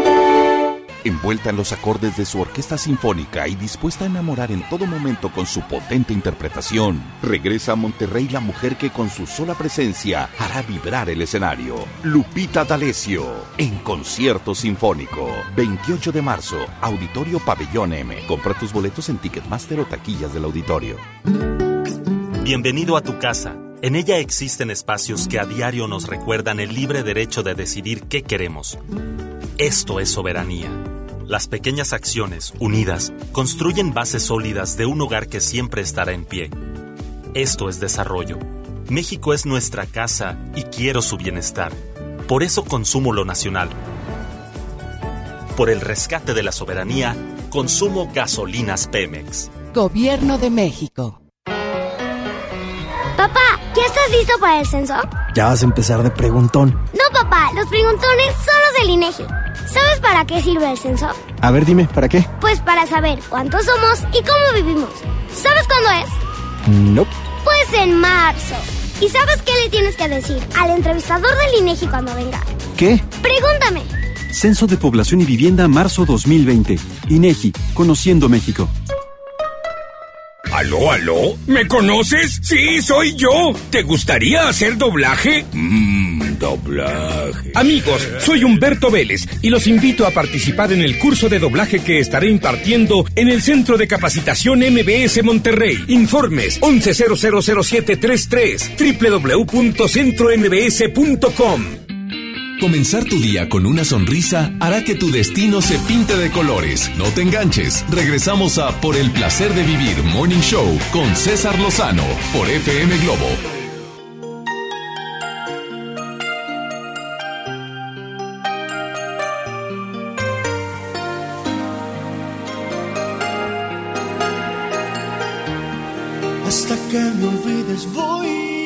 Envuelta en los acordes de su orquesta sinfónica y dispuesta a enamorar en todo momento con su potente interpretación, regresa a Monterrey la mujer que con su sola presencia hará vibrar el escenario. Lupita D'Alessio, en concierto sinfónico. 28 de marzo, Auditorio Pabellón M. Compra tus boletos en Ticketmaster o taquillas del auditorio. Bienvenido a tu casa. En ella existen espacios que a diario nos recuerdan el libre derecho de decidir qué queremos. Esto es soberanía. Las pequeñas acciones, unidas, construyen bases sólidas de un hogar que siempre estará en pie. Esto es desarrollo. México es nuestra casa y quiero su bienestar. Por eso consumo lo nacional. Por el rescate de la soberanía, consumo gasolinas Pemex. Gobierno de México. Papá, ¿ya estás listo para el censo? Ya vas a empezar de preguntón. No, papá, los preguntones son los del INEGI. ¿Sabes para qué sirve el censo? A ver, dime, ¿para qué? Pues para saber cuántos somos y cómo vivimos. ¿Sabes cuándo es? No. Pues en marzo. ¿Y sabes qué le tienes que decir al entrevistador del INEGI cuando venga? ¿Qué? Pregúntame. Censo de Población y Vivienda, marzo 2020. INEGI, Conociendo México. ¿Aló, aló? ¿Me conoces? Sí, soy yo. ¿Te gustaría hacer doblaje? Mmm, doblaje. Amigos, soy Humberto Vélez y los invito a participar en el curso de doblaje que estaré impartiendo en el Centro de Capacitación MBS Monterrey. Informes 11000733 www.centrombs.com. Comenzar tu día con una sonrisa hará que tu destino se pinte de colores. No te enganches. Regresamos a Por el placer de vivir Morning Show con César Lozano por FM Globo. Me olvides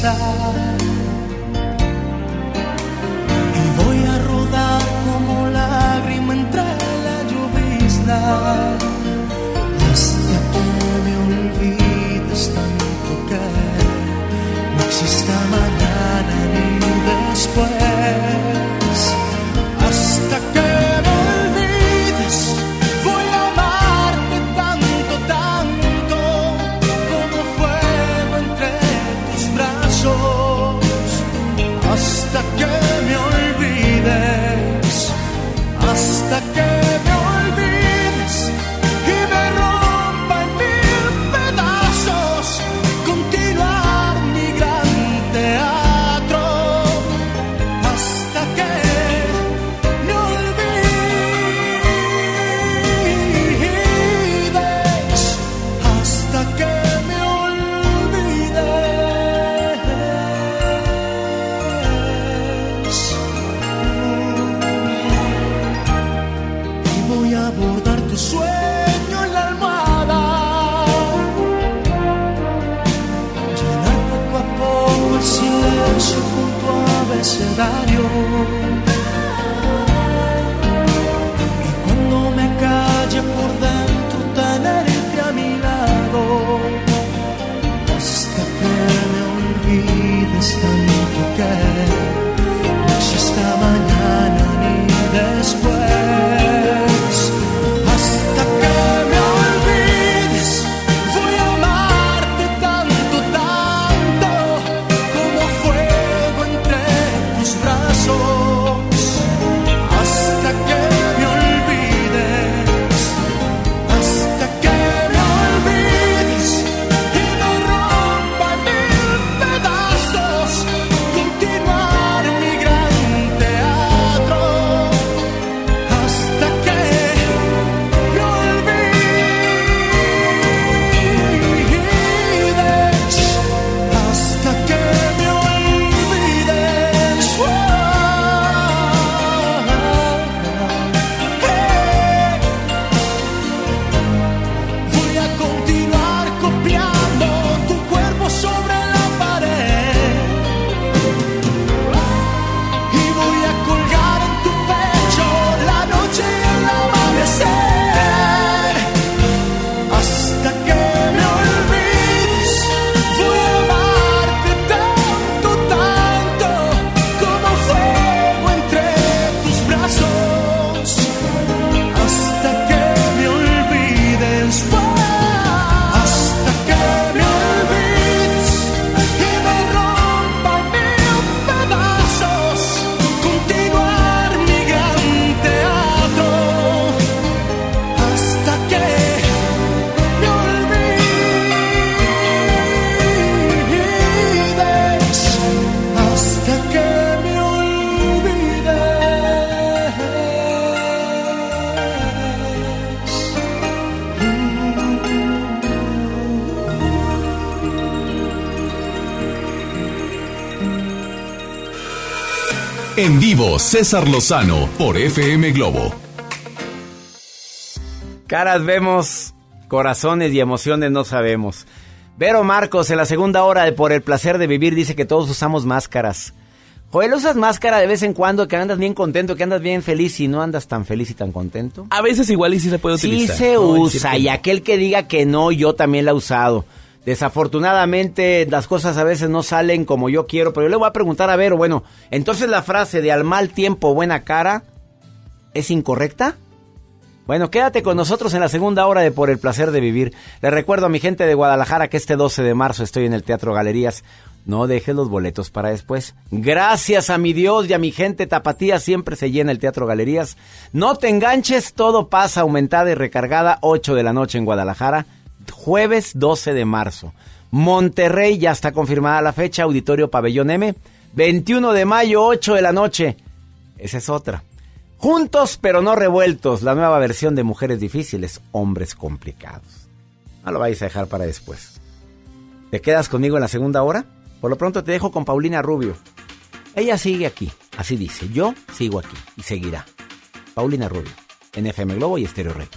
Y voy a rodar como lágrima entre la llovizna. César Lozano por FM Globo. Caras vemos, corazones y emociones no sabemos. Vero Marcos en la segunda hora de Por el placer de vivir dice que todos usamos máscaras. Joel, ¿usas máscara de vez en cuando que andas bien contento, que andas bien feliz y no andas tan feliz y tan contento? A veces igual y sí se puede Sí utilizar. se No, es decir usa y aquel que diga que no, yo también la he usado. Desafortunadamente las cosas a veces no salen como yo quiero, pero yo le voy a preguntar a Vero, bueno, entonces la frase de al mal tiempo buena cara es incorrecta? Bueno, quédate con nosotros en la segunda hora de Por el placer de vivir. Le recuerdo a mi gente de Guadalajara que este 12 de marzo estoy en el Teatro Galerías. No dejes los boletos para después. Gracias a mi Dios y a mi gente tapatía siempre se llena el Teatro Galerías. No te enganches, todo pasa aumentada y recargada 8 de la noche en Guadalajara, jueves 12 de marzo. Monterrey ya está confirmada la fecha, Auditorio Pabellón M, 21 de mayo 8 de la noche. Esa es otra. Juntos pero no revueltos, la nueva versión de Mujeres Difíciles, Hombres Complicados. No lo vais a dejar para después. ¿Te quedas conmigo en la segunda hora? Por lo pronto te dejo con Paulina Rubio. Ella sigue aquí, así dice, yo sigo aquí y seguirá. Paulina Rubio, en FM Globo y Estéreo Rey.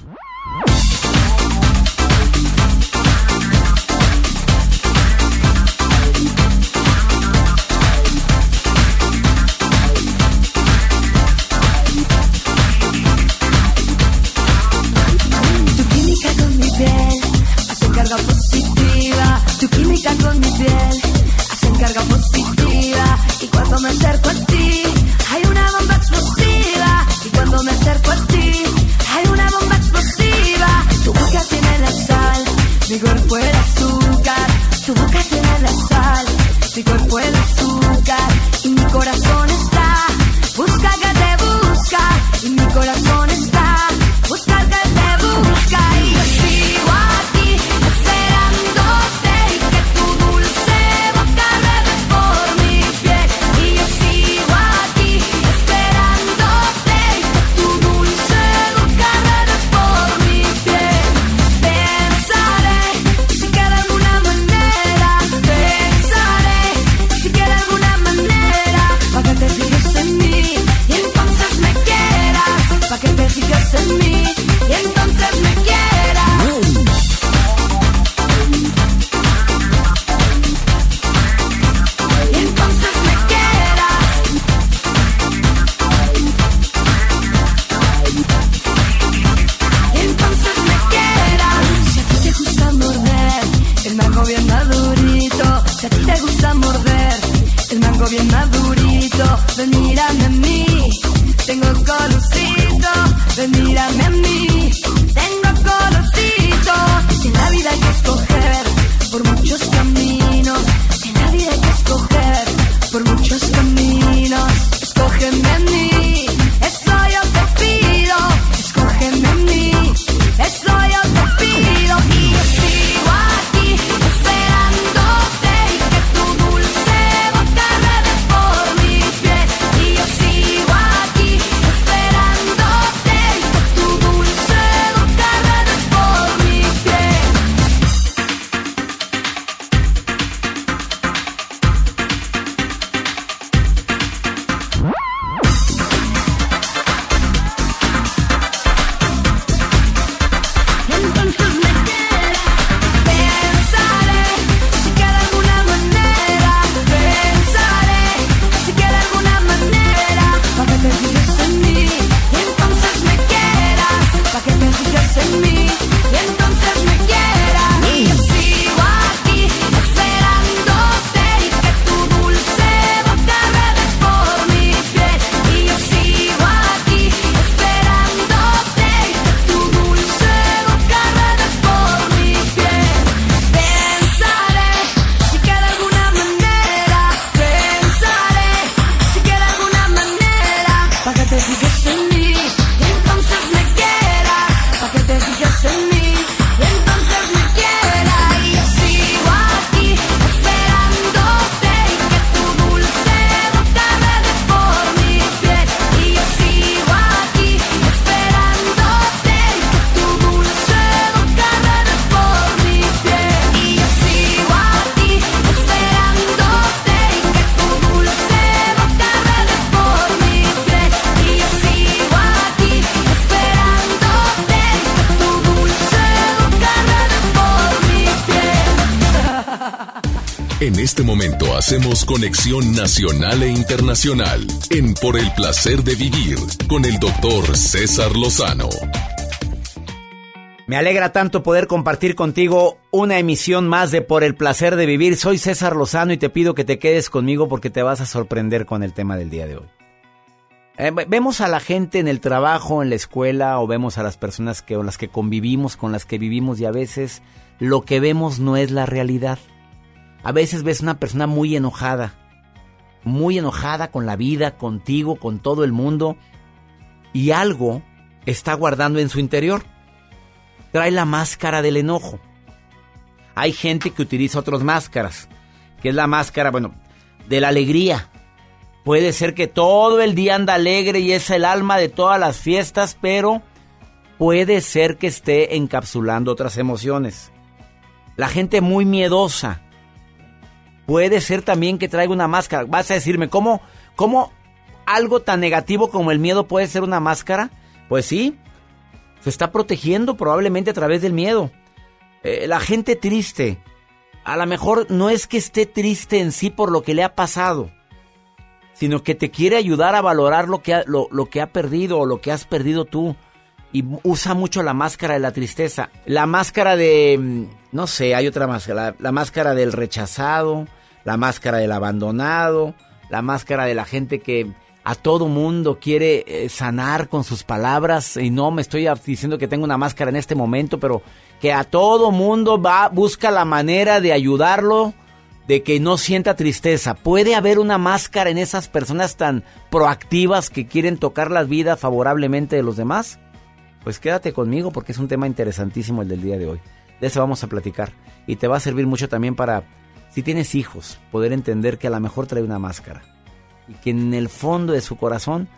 Conexión nacional e internacional en Por el placer de vivir con el doctor César Lozano. Me alegra tanto poder compartir contigo una emisión más de Por el placer de vivir. Soy César Lozano y te pido que te quedes conmigo porque te vas a sorprender con el tema del día de hoy. Eh, ve- vemos a la gente en el trabajo, en la escuela, o vemos a las personas con las que convivimos, con las que vivimos, y a veces lo que vemos no es la realidad. A veces ves una persona muy enojada, muy enojada con la vida, contigo, con todo el mundo, y algo está guardando en su interior. Trae la máscara del enojo. Hay gente que utiliza otras máscaras, que es la máscara, bueno, de la alegría. Puede ser que todo el día anda alegre y es el alma de todas las fiestas, pero puede ser que esté encapsulando otras emociones. La gente muy miedosa. Puede ser también que traiga una máscara. Vas a decirme, ¿cómo, cómo algo tan negativo como el miedo puede ser una máscara? Pues sí, se está protegiendo probablemente a través del miedo. Eh, la gente triste, a lo mejor no es que esté triste en sí por lo que le ha pasado, sino que te quiere ayudar a valorar lo que lo, lo que ha perdido o lo que has perdido tú. Y usa mucho la máscara de la tristeza. La máscara de... mm, No sé, hay otra máscara. La, máscara del rechazado, la máscara del abandonado, la máscara de la gente que a todo mundo quiere eh, sanar con sus palabras. Y no me estoy diciendo que tengo una máscara en este momento, pero que a todo mundo va, busca la manera de ayudarlo de que no sienta tristeza. ¿Puede haber una máscara en esas personas tan proactivas que quieren tocar la vida favorablemente de los demás? Pues quédate conmigo porque es un tema interesantísimo el del día de hoy. De eso vamos a platicar. Y te va a servir mucho también para, si tienes hijos, poder entender que a lo mejor trae una máscara. Y que en el fondo de su corazón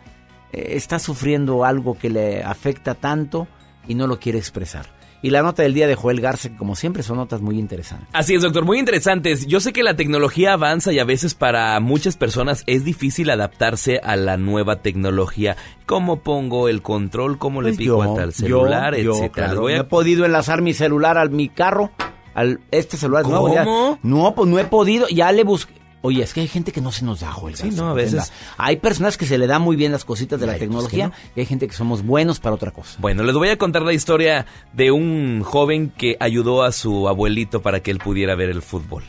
eh, está sufriendo algo que le afecta tanto y no lo quiere expresar. Y la nota del día de Joel Garza, que como siempre son notas muy interesantes. Así es, doctor, muy interesantes. Yo sé que la tecnología avanza y a veces para muchas personas es difícil adaptarse a la nueva tecnología. ¿Cómo pongo el control? ¿Cómo le Pues pico yo, a tal yo, celular? yo, etcétera. claro, Les voy a- No he podido enlazar mi celular al mi carro, al este celular nuevo. ya. ¿Cómo? No, pues no he podido. Ya le busqué. Oye, es que hay gente que no se nos da, Joel. Sí, no, a veces- Hay personas que se le dan muy bien las cositas de la pues tecnología y hay gente que somos buenos para otra cosa. Bueno, les voy a contar la historia de un joven que ayudó a su abuelito para que él pudiera ver el fútbol.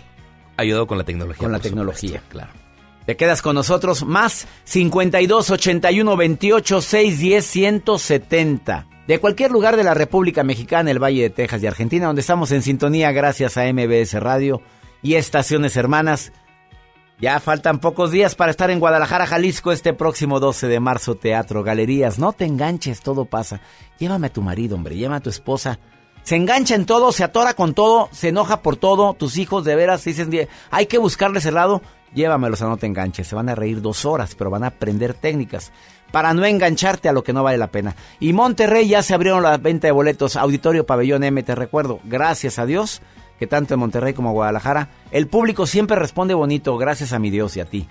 Ayudó con la tecnología. Con la tecnología. supuesto, claro. Te quedas con nosotros más 52 81 28 610 170. De cualquier lugar de la República Mexicana, el Valle de Texas y Argentina, donde estamos en sintonía gracias a MBS Radio y estaciones hermanas. Ya faltan pocos días para estar en Guadalajara, Jalisco, este próximo 12 de marzo, Teatro Galerías. No te enganches, todo pasa. Llévame a tu marido, hombre, llévame a tu esposa. Se engancha en todo, se atora con todo, se enoja por todo. Tus hijos de veras dicen, hay que buscarles el lado. Llévamelos a no te enganches. Se van a reír dos horas, pero van a aprender técnicas para no engancharte a lo que no vale la pena. Y Monterrey ya se abrieron la venta de boletos. Auditorio Pabellón M, te recuerdo. Gracias a Dios que tanto en Monterrey como en Guadalajara, el público siempre responde bonito, gracias a mi Dios y a ti.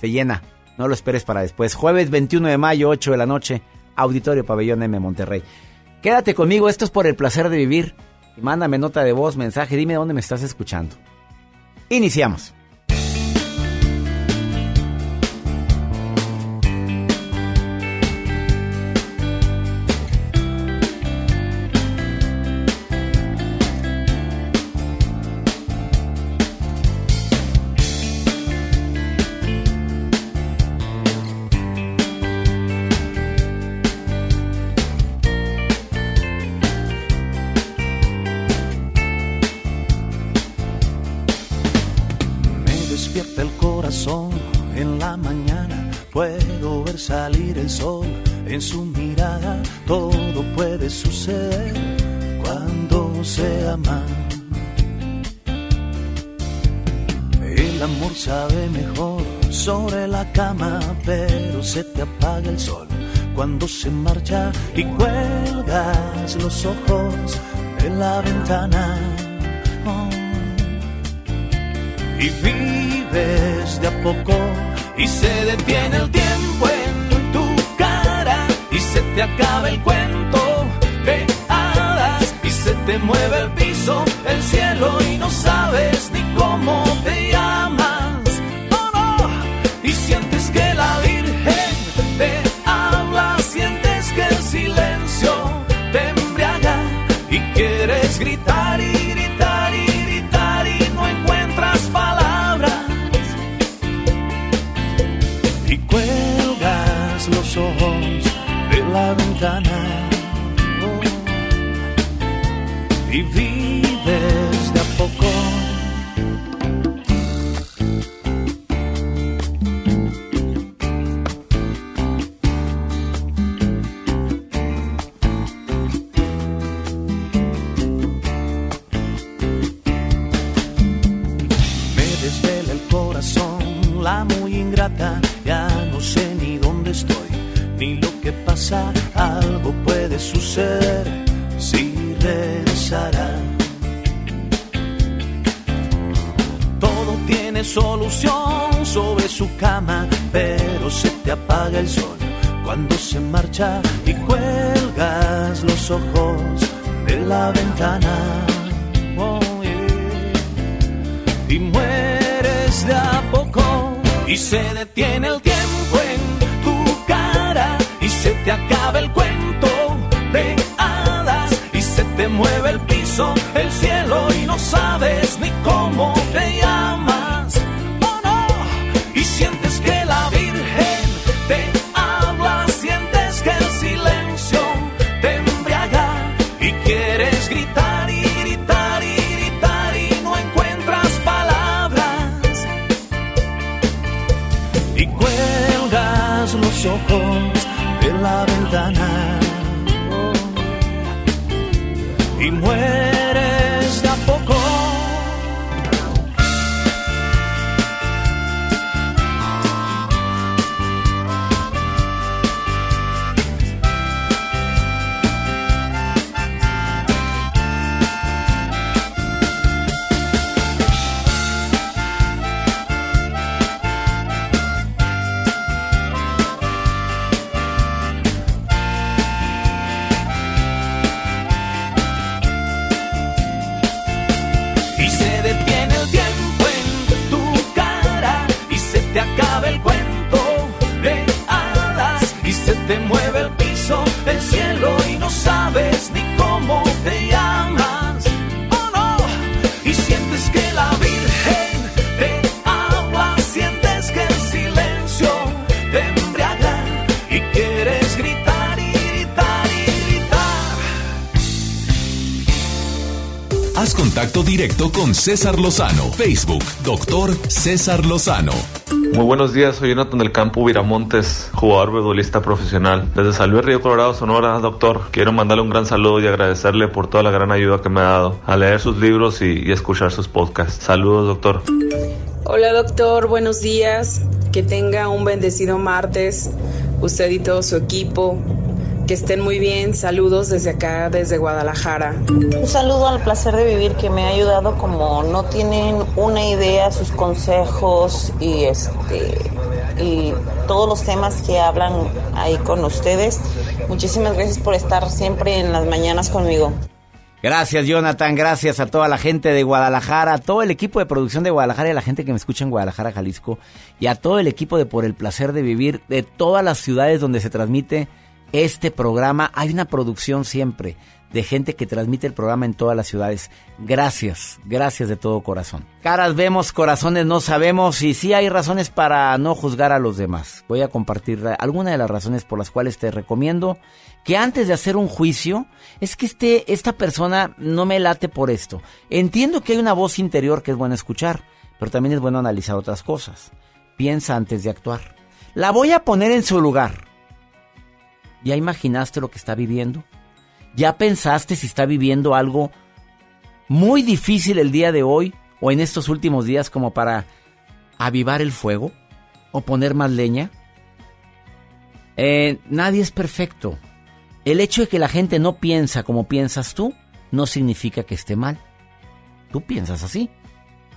Se llena, no lo esperes para después. Jueves 21 de mayo, 8 de la noche, Auditorio Pabellón M, Monterrey. Quédate conmigo, esto es por el placer de vivir. Y mándame nota de voz, mensaje, dime dónde me estás escuchando. Iniciamos. Todo puede suceder cuando se ama. El amor sabe mejor sobre la cama, pero se te apaga el sol cuando se marcha y cuelgas los ojos de la ventana. Y vives de a poco y se detiene el tiempo y se te acaba el cuento de hadas y se te mueve el piso, el cielo y no sabes ni cómo te llamas. César Lozano. Facebook, doctor César Lozano. Muy buenos días, soy Jonathan del Campo Viramontes, jugador futbolista profesional. Desde San Luis Río Colorado, Sonora, doctor, quiero mandarle un gran saludo y agradecerle por toda la gran ayuda que me ha dado a leer sus libros y, y escuchar sus podcasts. Saludos, doctor. Hola doctor, buenos días. Que tenga un bendecido martes, usted y todo su equipo. Que estén muy bien. Saludos desde acá, desde Guadalajara. Un saludo al placer de vivir que me ha ayudado como no tienen una idea sus consejos y este y todos los temas que hablan ahí con ustedes. Muchísimas gracias por estar siempre en las mañanas conmigo. Gracias, Jonathan. Gracias a toda la gente de Guadalajara, a todo el equipo de producción de Guadalajara y a la gente que me escucha en Guadalajara, Jalisco, y a todo el equipo de Por el Placer de Vivir de todas las ciudades donde se transmite este programa. Hay una producción siempre de gente que transmite el programa en todas las ciudades. Gracias, gracias de todo corazón. Caras vemos, corazones no sabemos y sí hay razones para no juzgar a los demás. Voy a compartir algunas de las razones por las cuales te recomiendo que antes de hacer un juicio, es que este, esta persona no me late por esto. Entiendo que hay una voz interior que es bueno escuchar, pero también es bueno analizar otras cosas. Piensa antes de actuar. La voy a poner en su lugar. ¿Ya imaginaste lo que está viviendo? ¿Ya pensaste si está viviendo algo muy difícil el día de hoy o en estos últimos días como para avivar el fuego o poner más leña? Eh, nadie es perfecto. El hecho de que la gente no piensa como piensas tú no significa que esté mal. Tú piensas así,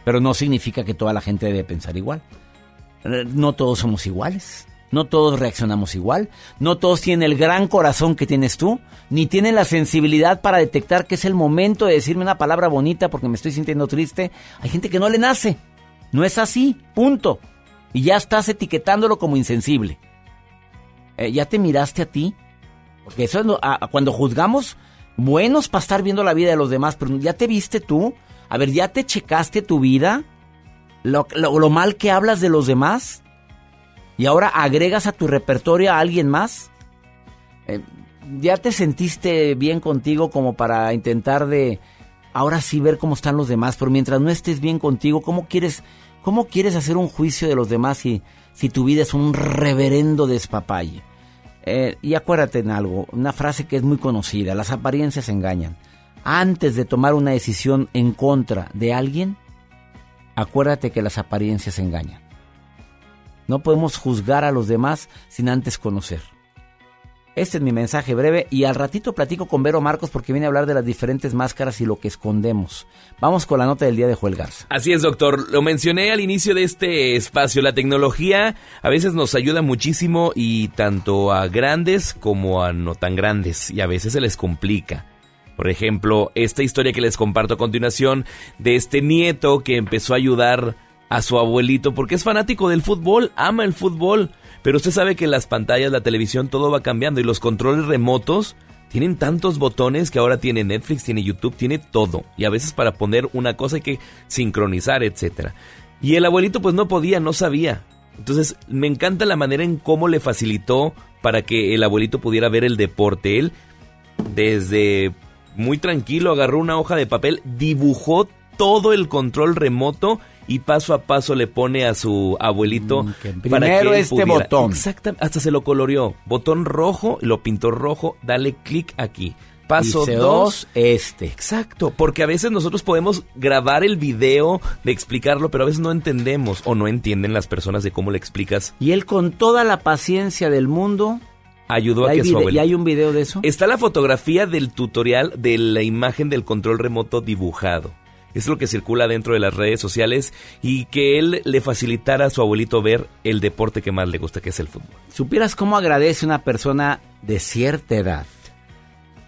pero no significa que toda la gente debe pensar igual. Eh, No todos somos iguales. No todos reaccionamos igual. No todos tienen el gran corazón que tienes tú. Ni tienen la sensibilidad para detectar que es el momento de decirme una palabra bonita porque me estoy sintiendo triste. Hay gente que no le nace. No es así. Punto. Y ya estás etiquetándolo como insensible. Eh, ¿Ya te miraste a ti? Porque eso es cuando juzgamos buenos para estar viendo la vida de los demás, pero ¿ya te viste tú? A ver, ¿ya te checaste tu vida? ¿Lo, lo- lo mal que hablas de los demás? ¿Y ahora agregas a tu repertorio a alguien más? Eh, ¿Ya te sentiste bien contigo como para intentar de ahora sí ver cómo están los demás? Pero mientras no estés bien contigo, ¿cómo quieres, cómo quieres hacer un juicio de los demás si, si tu vida es un reverendo despapalle? Eh, y acuérdate en algo, una frase que es muy conocida, las apariencias engañan. Antes de tomar una decisión en contra de alguien, acuérdate que las apariencias engañan. No podemos juzgar a los demás sin antes conocer. Este es mi mensaje breve y al ratito platico con Vero Marcos porque viene a hablar de las diferentes máscaras y lo que escondemos. Vamos con la nota del día de Joel Garza. Así es, doctor. Lo mencioné al inicio de este espacio. La tecnología a veces nos ayuda muchísimo y tanto a grandes como a no tan grandes y a veces se les complica. Por ejemplo, esta historia que les comparto a continuación de este nieto que empezó a ayudar a su abuelito porque es fanático del fútbol, ama el fútbol. Pero usted sabe que las pantallas, la televisión, todo va cambiando y los controles remotos tienen tantos botones que ahora tiene Netflix, tiene YouTube, tiene todo. Y a veces para poner una cosa hay que sincronizar, etcétera. Y el abuelito pues no podía, no sabía. Entonces me encanta la manera en cómo le facilitó para que el abuelito pudiera ver el deporte. Él desde muy tranquilo agarró una hoja de papel, dibujó todo el control remoto y paso a paso le pone a su abuelito para que primero él este pudiera- botón. Exactamente, hasta se lo coloreó. Botón rojo, lo pintó rojo, dale clic aquí. Paso Dice 2, dos, este. Exacto, porque a veces nosotros podemos grabar el video de explicarlo, pero a veces no entendemos o no entienden las personas de cómo le explicas. Y él con toda la paciencia del mundo ayudó a ¿Y hay que su abuelito... y hay un video de eso? Está la fotografía del tutorial de la imagen del control remoto dibujado. Es lo que circula dentro de las redes sociales y que él le facilitara a su abuelito ver el deporte que más le gusta, que es el fútbol. ¿Supieras cómo agradece una persona de cierta edad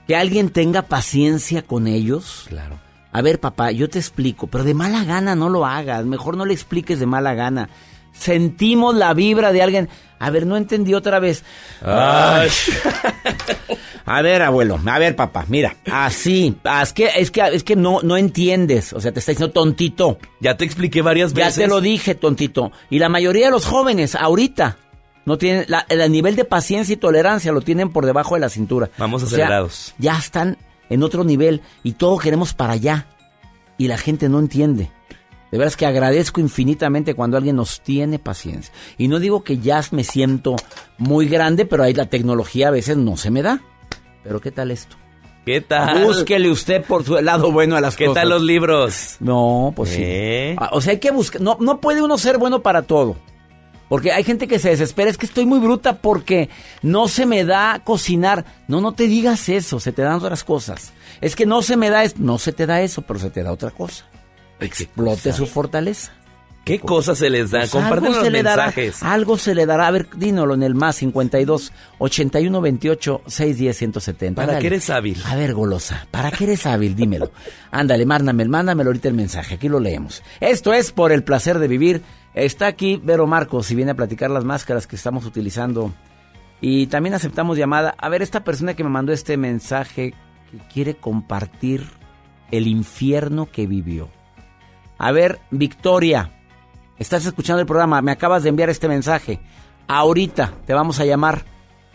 que alguien tenga paciencia con ellos? Claro. A ver, papá, yo te explico, pero de mala gana no lo hagas. Mejor no le expliques de mala gana. Sentimos la vibra de alguien. A ver, no entendí otra vez. Ay. A ver, abuelo, a ver, papá, mira, así, es que, es que, es que no, no entiendes, o sea, te está diciendo tontito. Ya te expliqué varias Ya veces. te lo dije, tontito. Y la mayoría de los jóvenes, ahorita, no tienen, la- el nivel de paciencia y tolerancia lo tienen por debajo de la cintura. Vamos O sea, acelerados. ya están en otro nivel y todo queremos para allá. y la gente no entiende. De veras que agradezco infinitamente cuando alguien nos tiene paciencia. Y no digo que ya me siento muy grande, pero ahí la tecnología a veces no se me da. Pero ¿qué tal esto? ¿Qué tal? Búsquele usted por su lado bueno a las ¿Qué cosas. tal los libros? No, pues ¿Eh? sí. Ah, O sea, hay que buscar. No, no puede uno ser bueno para todo. Porque hay gente que se desespera. Es que estoy muy bruta porque no se me da cocinar. No, no te digas eso. Se te dan otras cosas. Es que no se me da. es- No se te da eso, pero se te da otra cosa. Explote su fortaleza. ¿Qué cosas se les da? Pues Comparten los dará, mensajes. algo se le dará. A ver, dínoslo en el más 52 81 28 610 170. ¿Para Ándale. qué eres hábil? A ver, golosa, ¿para qué eres hábil? Dímelo. Ándale, mándamelo, mándamelo ahorita el mensaje. Aquí lo leemos. Esto es por el placer de vivir. Está aquí Vero Marcos y viene a platicar las máscaras que estamos utilizando. Y también aceptamos llamada. A ver, esta persona que me mandó este mensaje que quiere compartir el infierno que vivió. A ver, Victoria, estás escuchando el programa, me acabas de enviar este mensaje. Ahorita te vamos a llamar.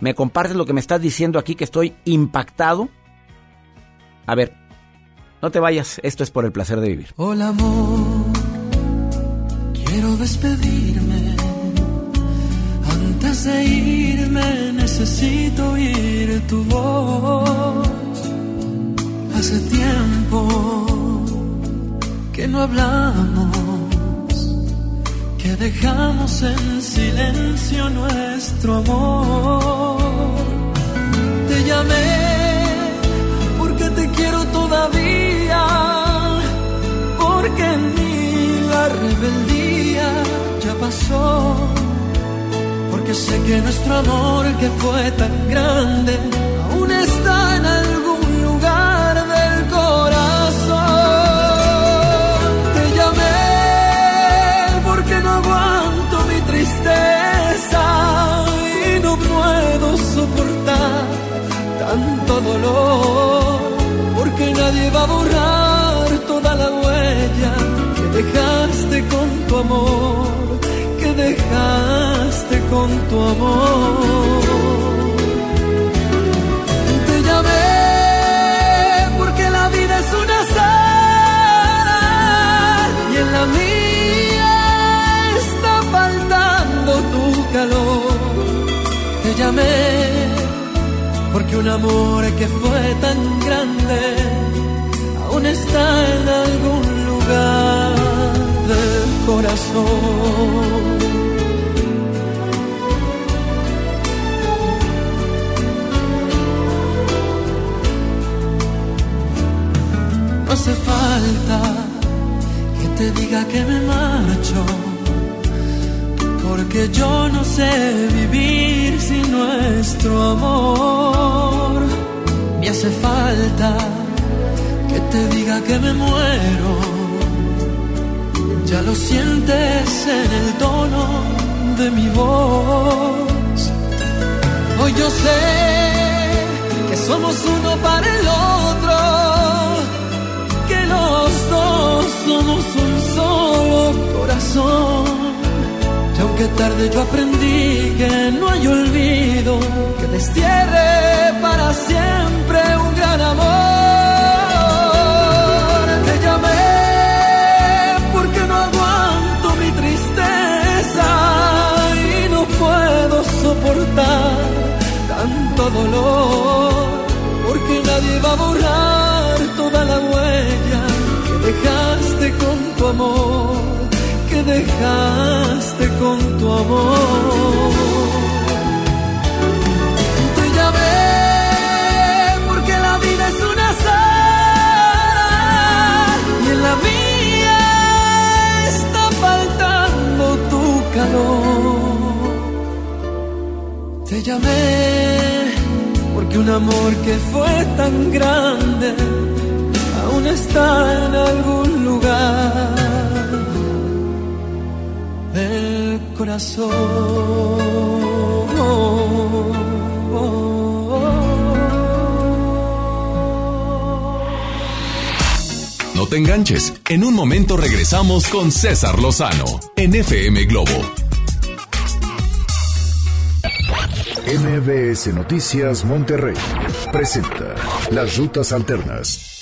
¿Me compartes lo que me estás diciendo aquí que estoy impactado? A ver, no te vayas, esto es por el placer de vivir. Hola amor, quiero despedirme. Antes de irme necesito oír tu voz. Hace tiempo que no hablamos, que dejamos en silencio nuestro amor. Te llamé porque te quiero todavía, porque en mí la rebeldía ya pasó, porque sé que nuestro amor que fue tan grande nadie va a borrar toda la huella que dejaste con tu amor, que dejaste con tu amor. Te llamé porque la vida es una sala y en la mía está faltando tu calor. Te llamé porque un amor que fue tan grande aún está en algún lugar del corazón. No hace falta que te diga que me marcho, porque yo no sé vivir sin nuestro amor. Me hace falta te diga que me muero, ya lo sientes en el tono de mi voz. Hoy yo sé que somos uno para el otro que los dos somos un solo corazón. Y aunque tarde yo aprendí que no hay olvido que destierre para siempre un gran amor. Tanto dolor porque nadie va a borrar toda la huella que dejaste con tu amor, que dejaste con tu amor. Llamé porque un amor que fue tan grande aún está en algún lugar del corazón. No te enganches. En un momento regresamos con César Lozano en FM Globo. MBS Noticias Monterrey presenta Las Rutas Alternas.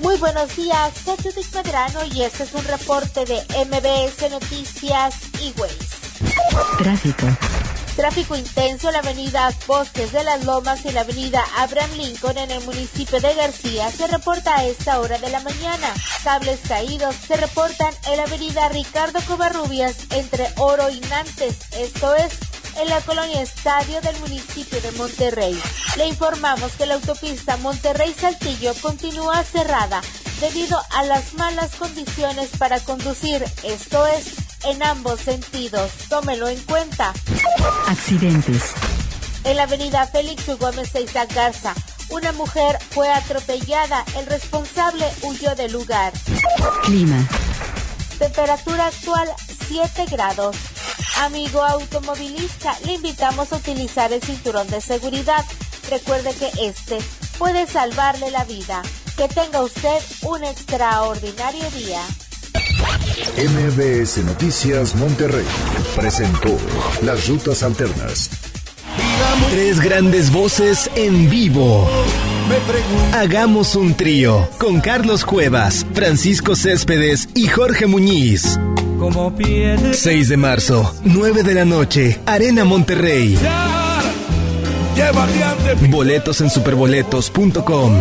Muy buenos días, soy Judith Medrano y este es un reporte de MBS Noticias y Tráfico. Tráfico intenso en la avenida Bosques de las Lomas y la avenida Abraham Lincoln en el municipio de García se reporta a esta hora de la mañana. Cables caídos se reportan en la avenida Ricardo Covarrubias entre Oro y Nantes, esto es en la colonia Estadio del municipio de Monterrey. Le informamos que la autopista Monterrey-Saltillo continúa cerrada debido a las malas condiciones para conducir, esto es, en ambos sentidos. Tómelo en cuenta. Accidentes. En la avenida Félix. Gómez Isaac Garza, una mujer fue atropellada. El responsable huyó del lugar. Clima. Temperatura actual 7 grados. Amigo automovilista, le invitamos a utilizar el cinturón de seguridad. Recuerde que este puede salvarle la vida. Que tenga usted un extraordinario día. MBS Noticias Monterrey presentó Las Rutas Alternas. Tres grandes voces en vivo. Hagamos un trío con Carlos Cuevas, Francisco Céspedes y Jorge Muñiz. 6 de marzo, 9 de la noche, Arena Monterrey. Boletos en superboletos.com.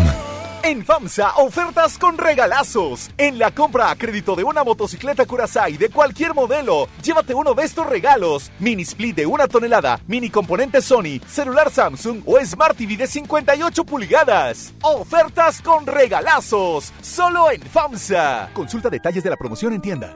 En FAMSA, ofertas con regalazos. En la compra a crédito de una motocicleta Curaçao de cualquier modelo, llévate uno de estos regalos. Mini split de una tonelada, mini componente Sony, celular Samsung o Smart TV de 58 pulgadas. Ofertas con regalazos. Solo en FAMSA. Consulta detalles de la promoción en tienda.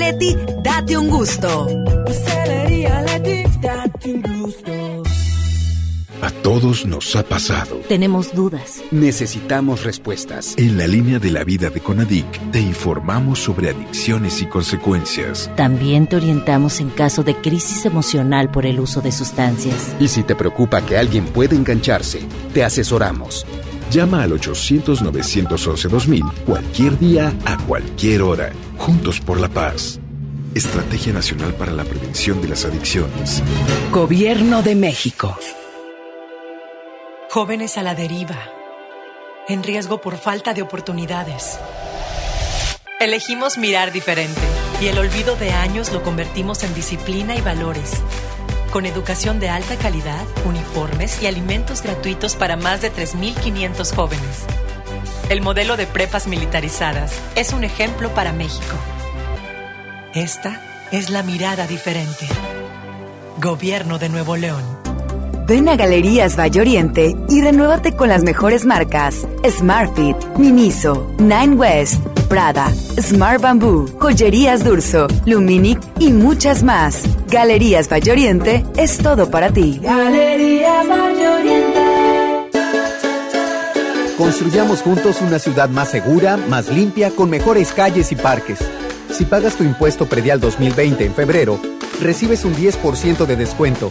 Date un gusto. A todos nos ha pasado. Tenemos dudas. Necesitamos respuestas. En la línea de la vida de Conadic te informamos sobre adicciones y consecuencias. También te orientamos en caso de crisis emocional por el uso de sustancias. Y si te preocupa que alguien pueda engancharse, te asesoramos. Llama al 800-911-2000 cualquier día, a cualquier hora. Juntos por la paz. Estrategia Nacional para la Prevención de las Adicciones. Gobierno de México. Jóvenes a la deriva. En riesgo por falta de oportunidades. Elegimos mirar diferente y el olvido de años lo convertimos en disciplina y valores. Con educación de alta calidad, uniformes y alimentos gratuitos para más de 3.500 jóvenes. El modelo de prepas militarizadas es un ejemplo para México. Esta es la mirada diferente. Gobierno de Nuevo León. Ven a Galerías Valle Oriente y renuévate con las mejores marcas: Smartfit, Miniso, Nine West, Prada, Smart Bamboo, Joyerías Durso, Luminic y muchas más. Galerías Valle Oriente es todo para ti. Galerías Valle Oriente. Construyamos juntos una ciudad más segura, más limpia, con mejores calles y parques. Si pagas tu impuesto predial 2020 en febrero, recibes un 10% de descuento,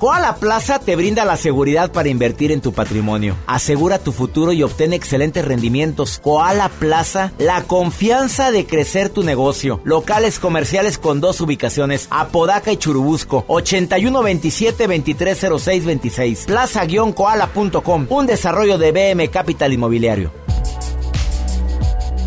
Koala Plaza te brinda la seguridad para invertir en tu patrimonio. Asegura tu futuro y obtén excelentes rendimientos. Koala Plaza, la confianza de crecer tu negocio. Locales comerciales con dos ubicaciones, Apodaca y Churubusco, 8127-230626. Plaza-koala.com, un desarrollo de BM Capital Inmobiliario.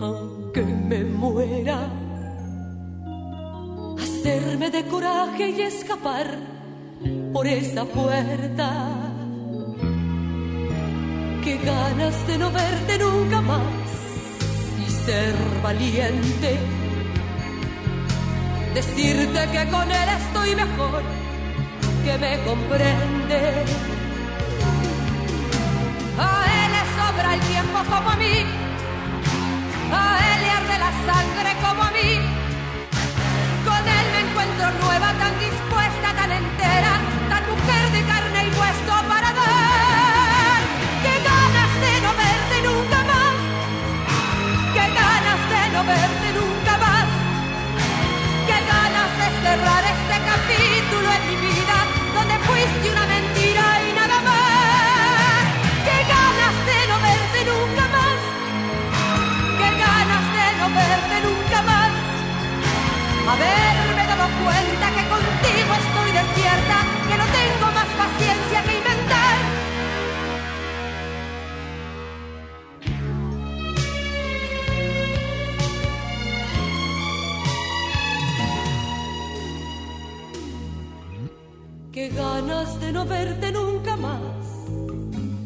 Aunque me muera. Hacerme de coraje y escapar por esa puerta. Qué ganas de no verte nunca más y ser valiente. Decirte que con él estoy mejor, que me comprende. A sobra el tiempo como a mí. A él le arde la sangre como a mí. Con él me encuentro nueva, tan dispuesta, tan entera, tan mujer de carne y hueso para dar. Qué ganas de no verte nunca más. Qué ganas de no verte nunca más. Qué ganas de cerrar este capítulo en mi vida, donde fuiste una mentira nunca más. Haberme dado cuenta que contigo estoy despierta, que no tengo más paciencia que inventar. Qué ganas de no verte nunca más,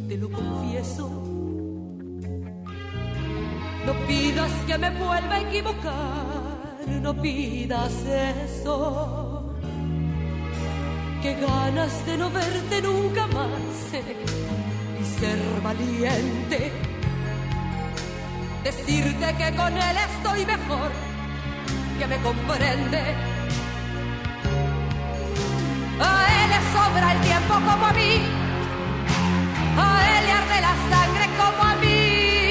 te lo confieso. No pidas que me vuelva a equivocar, no pidas eso. Qué ganas de no verte nunca más eh, y ser valiente. Decirte que con él estoy mejor, que me comprende. A él le sobra el tiempo como a mí. A él le arde la sangre como a mí.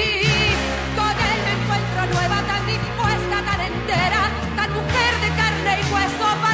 Dispuesta, tan entera, tan mujer de carne y hueso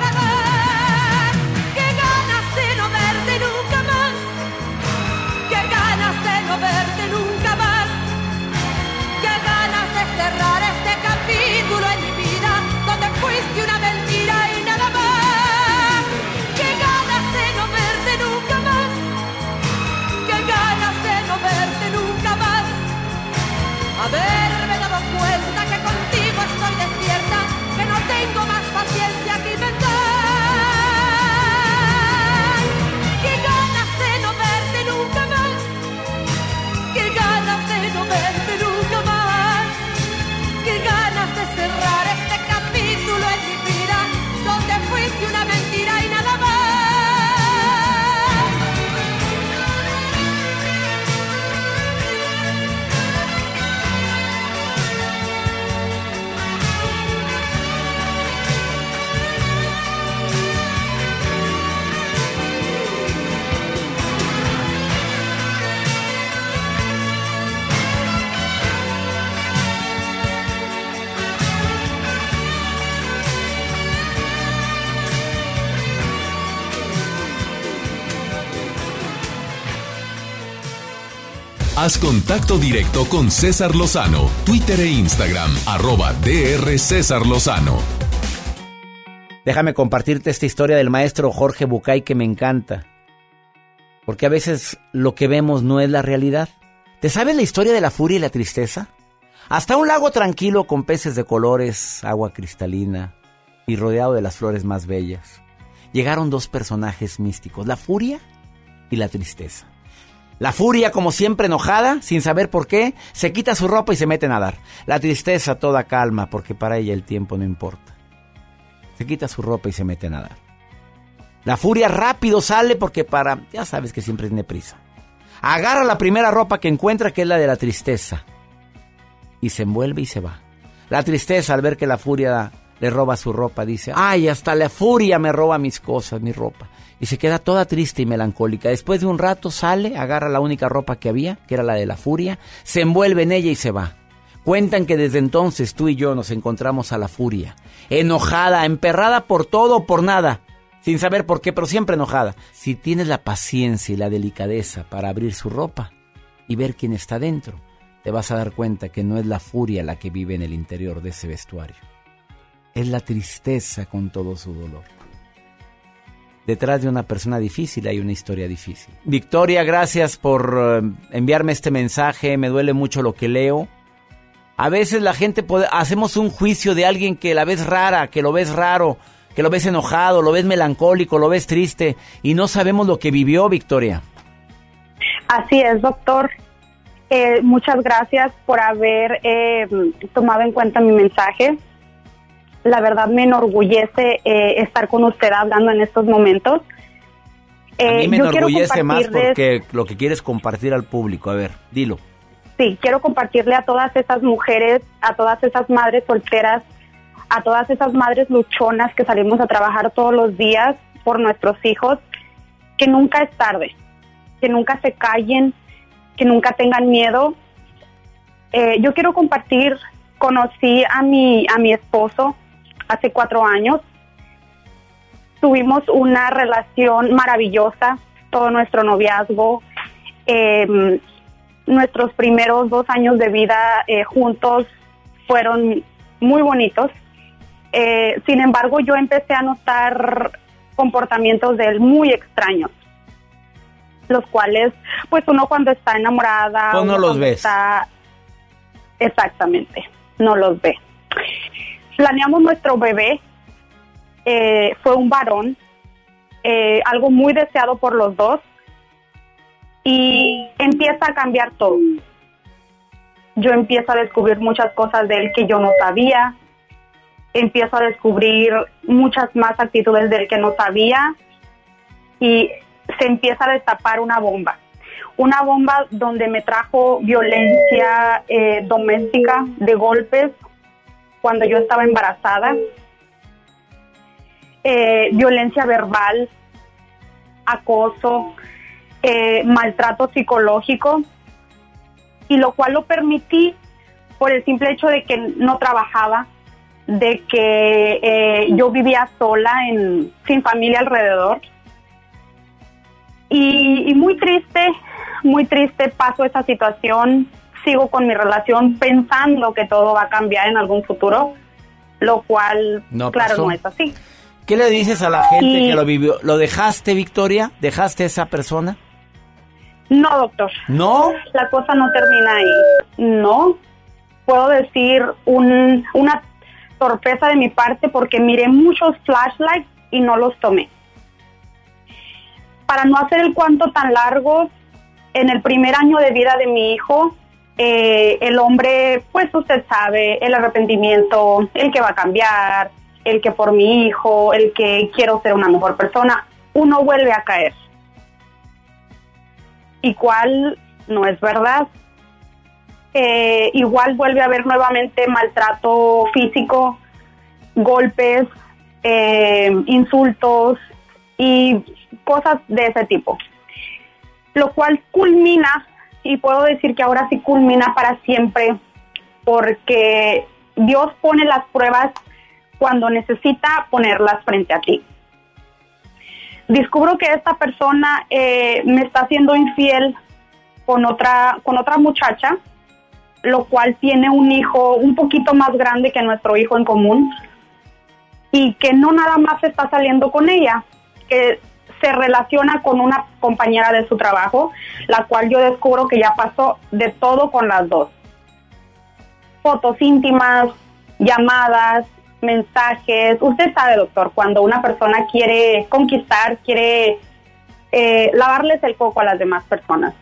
Haz contacto directo con César Lozano, Twitter e Instagram, arroba DR César Lozano. Déjame compartirte esta historia del maestro Jorge Bucay que me encanta. Porque a veces lo que vemos no es la realidad. ¿Te sabes la historia de la furia y la tristeza? Hasta un lago tranquilo con peces de colores, agua cristalina y rodeado de las flores más bellas. Llegaron dos personajes místicos, la furia y la tristeza. La furia, como siempre enojada, sin saber por qué, se quita su ropa y se mete a nadar. La tristeza toda calma, porque para ella el tiempo no importa. Se quita su ropa y se mete a nadar. La furia rápido sale porque para, ya sabes que siempre tiene prisa. Agarra la primera ropa que encuentra, que es la de la tristeza. Y se envuelve y se va. La tristeza al ver que la furia le roba su ropa dice, ay, hasta la furia me roba mis cosas, mi ropa. Y se queda toda triste y melancólica. Después de un rato sale, agarra la única ropa que había, que era la de la furia, se envuelve en ella y se va. Cuentan que desde entonces tú y yo nos encontramos a la furia, enojada, emperrada por todo o por nada, sin saber por qué, pero siempre enojada. Si tienes la paciencia y la delicadeza para abrir su ropa y ver quién está dentro, te vas a dar cuenta que no es la furia la que vive en el interior de ese vestuario. Es la tristeza con todo su dolor. Detrás de una persona difícil hay una historia difícil. Victoria, gracias por eh, enviarme este mensaje. Me duele mucho lo que leo. A veces la gente puede, hacemos un juicio de alguien que la ves rara, que lo ves raro, que lo ves enojado, lo ves melancólico, lo ves triste y no sabemos lo que vivió Victoria. Así es, doctor. Eh, muchas gracias por haber eh, tomado en cuenta mi mensaje. La verdad me enorgullece eh, estar con usted hablando en estos momentos. A mí me yo quiero enorgullece más porque lo que quieres compartir al público. A ver, dilo. Sí, quiero compartirle a todas esas mujeres, a todas esas madres solteras, a todas esas madres luchonas que salimos a trabajar todos los días por nuestros hijos, que nunca es tarde, que nunca se callen, que nunca tengan miedo. Eh, yo quiero compartir, conocí a mi, a mi esposo hace cuatro años. Tuvimos una relación maravillosa, todo nuestro noviazgo. Eh, nuestros primeros dos años de vida eh, juntos fueron muy bonitos. Eh, sin embargo, yo empecé a notar comportamientos de él muy extraños, los cuales, pues uno cuando está enamorada, Pues no uno los ves. está- exactamente, no los ve. Planeamos nuestro bebé, eh, fue un varón, eh, algo muy deseado por los dos y empieza a cambiar todo. Yo empiezo a descubrir muchas cosas de él que yo no sabía, empiezo a descubrir muchas más actitudes de él que no sabía y se empieza a destapar una bomba. Una bomba donde me trajo violencia eh, doméstica de golpes cuando yo estaba embarazada, eh, violencia verbal, acoso, eh, maltrato psicológico, y lo cual lo permití por el simple hecho de que no trabajaba, de que eh, yo vivía sola, en, sin familia alrededor. Y, muy triste, muy triste paso esa situación, sigo con mi relación pensando que todo va a cambiar en algún futuro, lo cual, No claro, pasó. no es así. ¿Qué le dices a la gente Y- que lo vivió? ¿Lo dejaste, Victoria? ¿Dejaste a esa persona? No, doctor. ¿No? La cosa no termina ahí. No. Puedo decir un- una torpeza de mi parte porque miré muchos flashlights y no los tomé. Para no hacer el cuento tan largo, en el primer año de vida de mi hijo, eh, el hombre, pues usted sabe, el arrepentimiento, el que va a cambiar, el que por mi hijo, el que quiero ser una mejor persona, uno vuelve a caer y cuál no es verdad. Eh, igual vuelve a haber nuevamente maltrato físico, golpes, eh, insultos y cosas de ese tipo. Lo cual culmina, y puedo decir que ahora sí culmina para siempre, porque Dios pone las pruebas cuando necesita ponerlas frente a ti descubro que esta persona eh, me está haciendo infiel con otra con otra muchacha, lo cual tiene un hijo un poquito más grande que nuestro hijo en común. y que no nada más está saliendo con ella, que se relaciona con una compañera de su trabajo, la cual yo descubro que ya pasó de todo con las dos. Fotos íntimas, llamadas, mensajes. Usted sabe, doctor, cuando una persona quiere conquistar, quiere eh, lavarles el coco a las demás personas.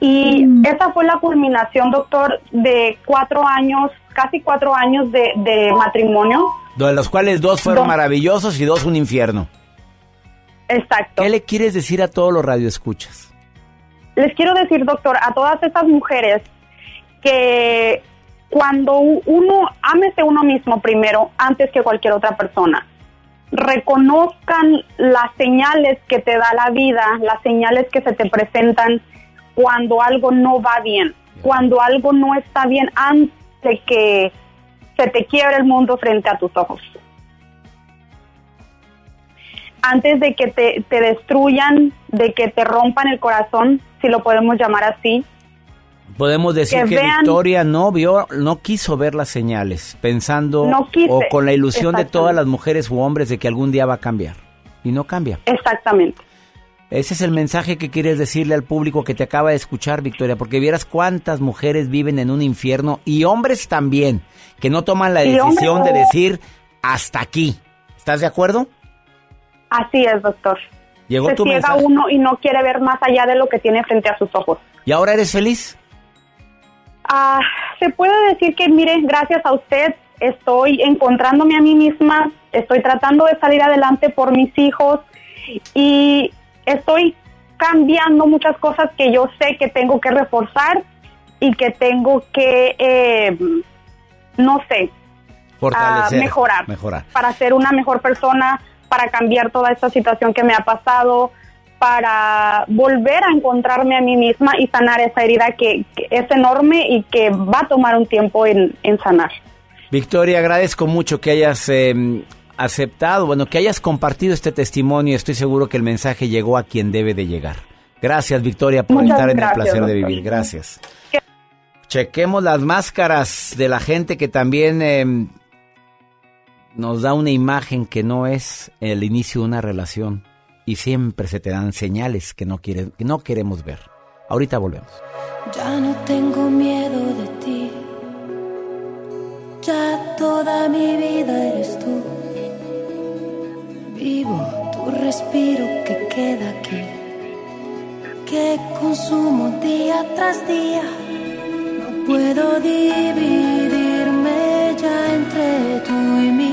Y esa fue la culminación, doctor, de cuatro años, casi cuatro años de, de matrimonio. De los cuales dos fueron Dos. maravillosos y dos un infierno. Exacto. ¿Qué le quieres decir a todos los radioescuchas? Les quiero decir, doctor, a todas esas mujeres que cuando uno, ámese uno mismo primero antes que cualquier otra persona. Reconozcan las señales que te da la vida, las señales que se te presentan cuando algo no va bien, cuando algo no está bien antes de que se te quiebre el mundo frente a tus ojos. Antes de que te, te destruyan, de que te rompan el corazón, si lo podemos llamar así, Podemos decir Que que, vean- Victoria no vio, no quiso ver las señales, pensando No quise, o con la ilusión de todas las mujeres u hombres de que algún día va a cambiar. Y no cambia. Exactamente. Ese es el mensaje que quieres decirle al público que te acaba de escuchar, Victoria, porque vieras cuántas mujeres viven en un infierno y hombres también, que no toman la decisión de decir hasta aquí. ¿Estás de acuerdo? Así es, doctor. Llegó Se tu ciega mensaje. uno y no quiere ver más allá de lo que tiene frente a sus ojos. ¿Y ahora eres feliz? Ah, se puede decir que, mire, gracias a usted estoy encontrándome a mí misma, estoy tratando de salir adelante por mis hijos y estoy cambiando muchas cosas que yo sé que tengo que reforzar y que tengo que, eh, no sé, Fortalecer. Ah, mejorar. Mejorar. para ser una mejor persona, para cambiar toda esta situación que me ha pasado, para volver a encontrarme a mí misma y sanar esa herida que, que es enorme y que va a tomar un tiempo en, en sanar. Victoria, agradezco mucho que hayas eh, aceptado, bueno, que hayas compartido este testimonio. Estoy seguro que el mensaje llegó a quien debe de llegar. Gracias, Victoria, por Muchas estar en el gracias, placer de doctor. vivir. Gracias. Chequemos las máscaras de la gente que también eh, nos da una imagen que no es el inicio de una relación y siempre se te dan señales que no, que no queremos ver. Ahorita volvemos. Ya no tengo miedo de ti. Ya toda mi vida eres tú. Vivo tu respiro que queda aquí. Que consumo día tras día. No puedo dividirme ya entre tú y mil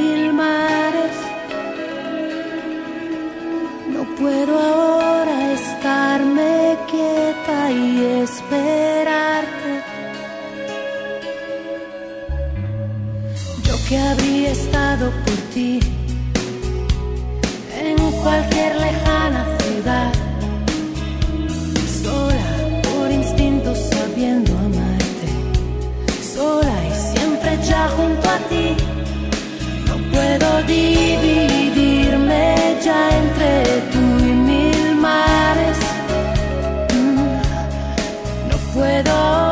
puedo ahora estarme quieta y esperarte. Yo que habría estado por ti en cualquier lejana ciudad, sola por instinto sabiendo amarte, sola y siempre ya junto a ti. No puedo dividirme ya entre No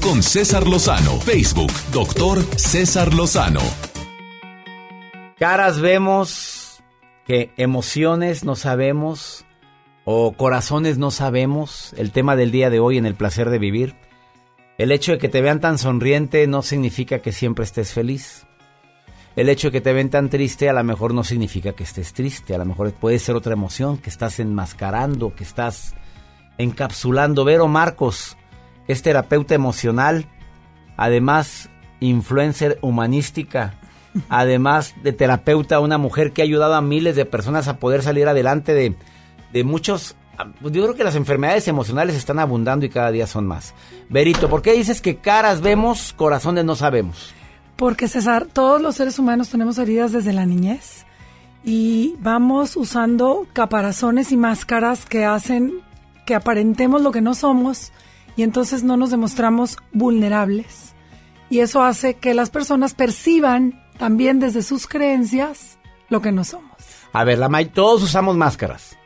con César Lozano. Facebook, doctor César Lozano. Caras vemos, que emociones no sabemos o corazones no sabemos. El tema del día de hoy en el placer de vivir. El hecho de que te vean tan sonriente no significa que siempre estés feliz. El hecho de que te ven tan triste a lo mejor no significa que estés triste. A lo mejor puede ser otra emoción que estás enmascarando, que estás encapsulando. Vero Marcos es terapeuta emocional, además influencer humanística, además de terapeuta, una mujer que ha ayudado a miles de personas a poder salir adelante de, de muchos... Yo creo que las enfermedades emocionales están abundando y cada día son más. Verito, ¿por qué dices que caras vemos, corazones no sabemos? Porque César, todos los seres humanos tenemos heridas desde la niñez y vamos usando caparazones y máscaras que hacen que aparentemos lo que no somos y entonces no nos demostramos vulnerables. Y eso hace que las personas perciban también desde sus creencias lo que no somos. A ver, la May, todos usamos máscaras.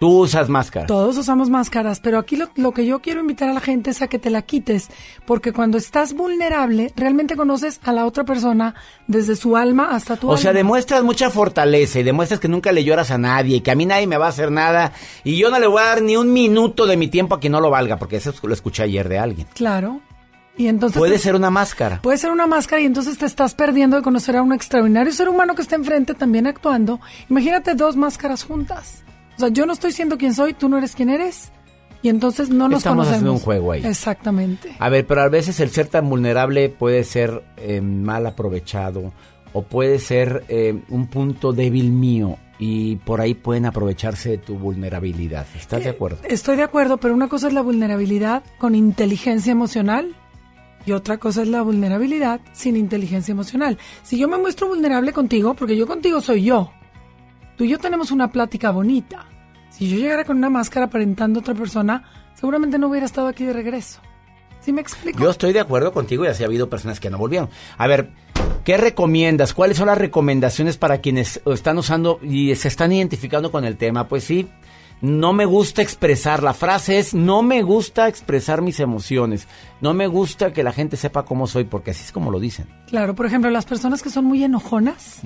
Tú usas máscaras. Todos usamos máscaras, pero aquí lo, lo, que yo quiero invitar a la gente es a que te la quites, porque cuando estás vulnerable, realmente conoces a la otra persona desde su alma hasta tu o alma. sea, demuestras mucha fortaleza y demuestras que nunca le lloras a nadie y que a mí nadie me va a hacer nada y yo no le voy a dar ni un minuto de mi tiempo a quien no lo valga, porque eso lo escuché ayer de alguien. Claro. Y entonces puede te- ser una máscara. Puede ser una máscara y entonces te estás perdiendo de conocer a un extraordinario ser humano que está enfrente también actuando. Imagínate dos máscaras juntas. O sea, yo no estoy siendo quien soy, tú no eres quien eres. Y entonces no nos Estamos conocemos. haciendo un juego ahí. Exactamente. A ver, pero a veces el ser tan vulnerable puede ser eh, mal aprovechado o puede ser eh, un punto débil mío y por ahí pueden aprovecharse de tu vulnerabilidad. ¿Estás de acuerdo? Estoy de acuerdo, pero una cosa es la vulnerabilidad con inteligencia emocional y otra cosa es la vulnerabilidad sin inteligencia emocional. Si yo me muestro vulnerable contigo, porque yo contigo soy yo, tú y yo tenemos una plática bonita. Si yo llegara con una máscara aparentando a otra persona, seguramente no hubiera estado aquí de regreso. ¿Sí me explico? Yo estoy de acuerdo contigo y así ha habido personas que no volvieron. A ver, ¿qué recomiendas? ¿Cuáles son las recomendaciones para quienes están usando y se están identificando con el tema? Pues sí, no me gusta expresar. La frase es, no me gusta expresar mis emociones. No me gusta que la gente sepa cómo soy, porque así es como lo dicen. Claro, por ejemplo, las personas que son muy enojonas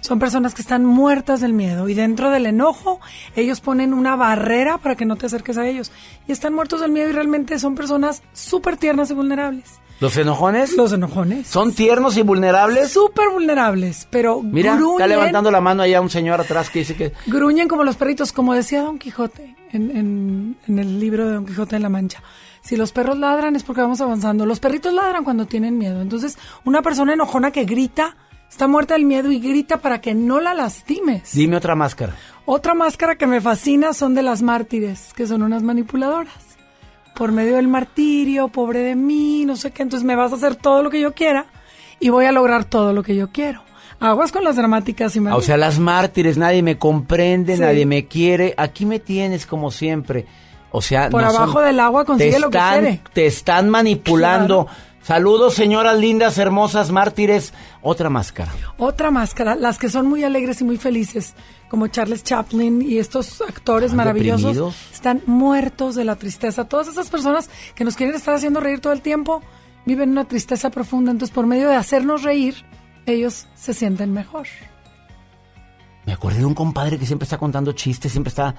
son personas que están muertas del miedo y dentro del enojo ellos ponen una barrera para que no te acerques a ellos y están muertos del miedo y realmente son personas súper tiernas y vulnerables. ¿Los enojones? Los enojones. ¿Son tiernos y vulnerables? Súper vulnerables, pero Mira, gruñen, está levantando la mano allá un señor atrás que dice que... gruñen como los perritos, como decía Don Quijote en, en- en el libro de Don Quijote de la Mancha. Si los perros ladran es porque vamos avanzando. Los perritos ladran cuando tienen miedo. Entonces, una persona enojona que grita está muerta del miedo y grita para que no la lastimes. Dime otra máscara. Otra máscara que me fascina son de las mártires, que son unas manipuladoras. Por medio del martirio, pobre de mí, no sé qué, entonces me vas a hacer todo lo que yo quiera y voy a lograr todo lo que yo quiero. Aguas con las dramáticas y Ah, O sea, las mártires, nadie me comprende, Sí. nadie me quiere. Aquí me tienes como siempre. O sea, Por no son- abajo del agua consigue lo que quiere. Te están manipulando. Saludos, señoras lindas, hermosas, mártires. Otra máscara. Otra máscara, las que son muy alegres y muy felices, como Charles Chaplin y estos actores ¿Están maravillosos, deprimidos? están muertos de la tristeza. Todas esas personas que nos quieren estar haciendo reír todo el tiempo viven una tristeza profunda. Entonces, por medio de hacernos reír, ellos se sienten mejor. Me acordé de un compadre que siempre está contando chistes, siempre está...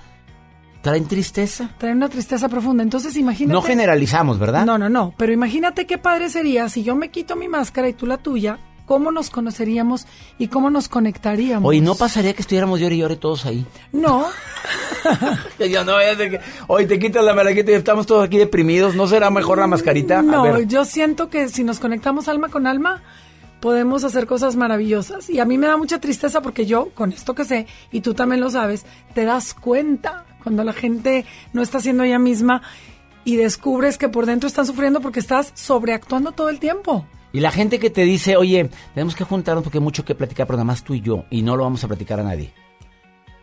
Traen tristeza. Traen una tristeza profunda. Entonces, imagínate. No generalizamos, ¿verdad? No, no, no. Pero imagínate qué padre sería si yo me quito mi máscara y tú la tuya. ¿Cómo nos conoceríamos y cómo nos conectaríamos? Hoy no pasaría que estuviéramos llore y llore todos ahí. No. Ya no de que hoy te quitas la malaquita y estamos todos aquí deprimidos. ¿No será mejor la mascarita? No, yo siento que si nos conectamos alma con alma, podemos hacer cosas maravillosas. Y a mí me da mucha tristeza porque yo, con esto que sé, y tú también lo sabes, te das cuenta cuando la gente no está siendo ella misma y descubres que por dentro están sufriendo porque estás sobreactuando todo el tiempo. Y la gente que te dice, oye, tenemos que juntarnos porque hay mucho que platicar, pero nada más tú y yo, y no lo vamos a platicar a nadie.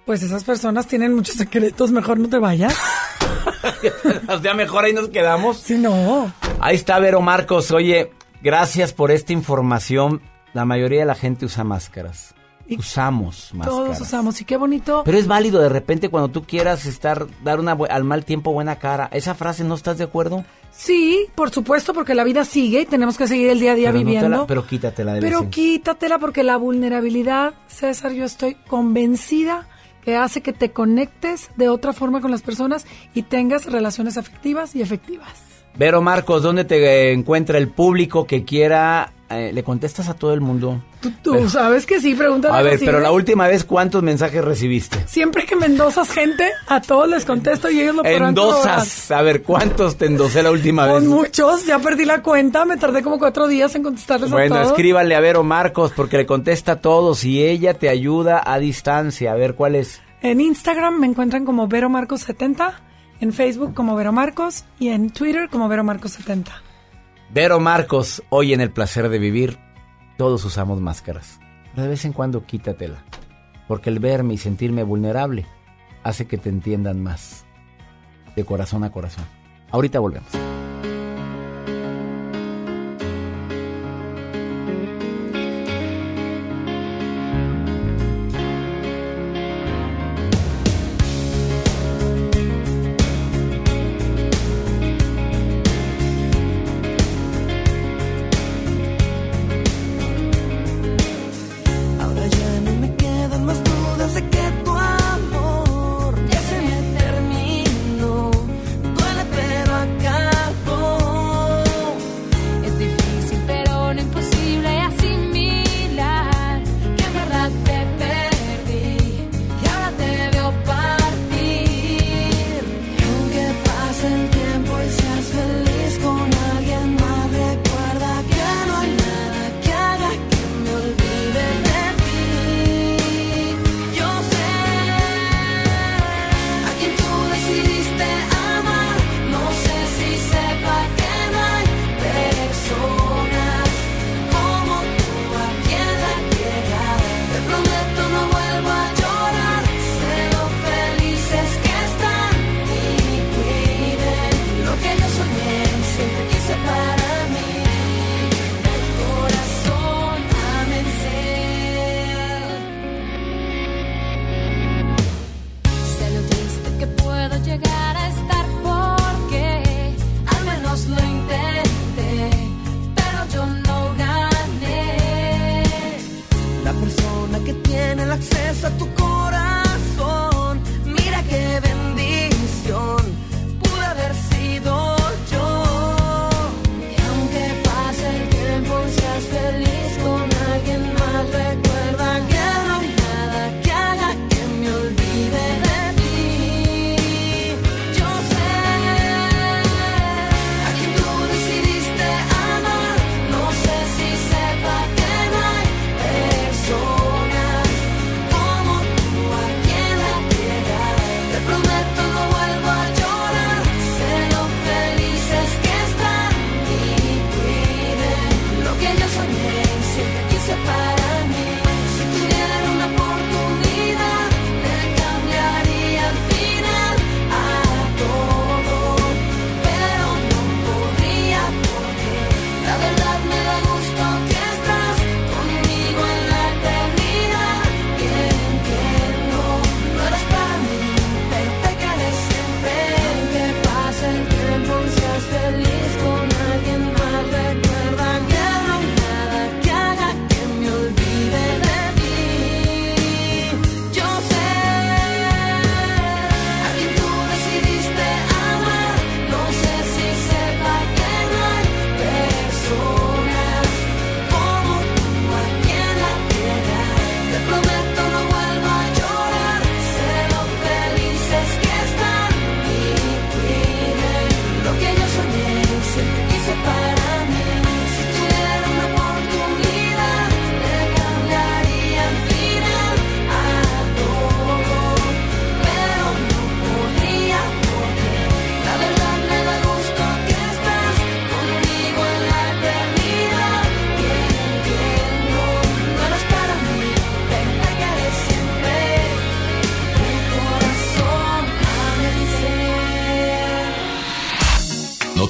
Pues esas personas tienen muchos secretos, mejor no te vayas. o sea, mejor ahí nos quedamos. Sí, no. Ahí está Vero Marcos. Oye, gracias por esta información. La mayoría de la gente usa máscaras. Usamos máscaras. Todos usamos. Y qué bonito. Pero es válido de repente cuando tú quieras estar, dar una al mal tiempo buena cara. ¿Esa frase no estás de acuerdo? Sí, por supuesto, porque la vida sigue y tenemos que seguir el día a día Pero no viviendo. la- pero quítatela de Pero quítatela porque la vulnerabilidad, César, yo estoy convencida que hace que te conectes de otra forma con las personas y tengas relaciones afectivas y efectivas. Vero Marcos, ¿dónde te encuentra el público que quiera? eh, ¿Le contestas a todo el mundo? Tú sabes que sí, pregúntale A ver, pero ¿eh? la última vez, ¿cuántos mensajes recibiste? Siempre que me endosas gente, a todos les contesto y ellos lo podrán. Endosas. A ver, ¿cuántos te endosé la última vez? Con muchos, ya perdí la cuenta, me tardé como cuatro días en contestarles a Bueno, todos. escríbale a Vero Marcos porque le contesta a todos y ella te ayuda a distancia. A ver, ¿cuál es? En Instagram me encuentran como Vero Marcos 70, en Facebook como Vero Marcos y en Twitter como Vero Marcos 70. Vero Marcos, hoy en El Placer de Vivir, todos usamos máscaras. Pero de vez en cuando quítatela. Porque el verme y sentirme vulnerable hace que te entiendan más. De corazón a corazón. Ahorita volvemos.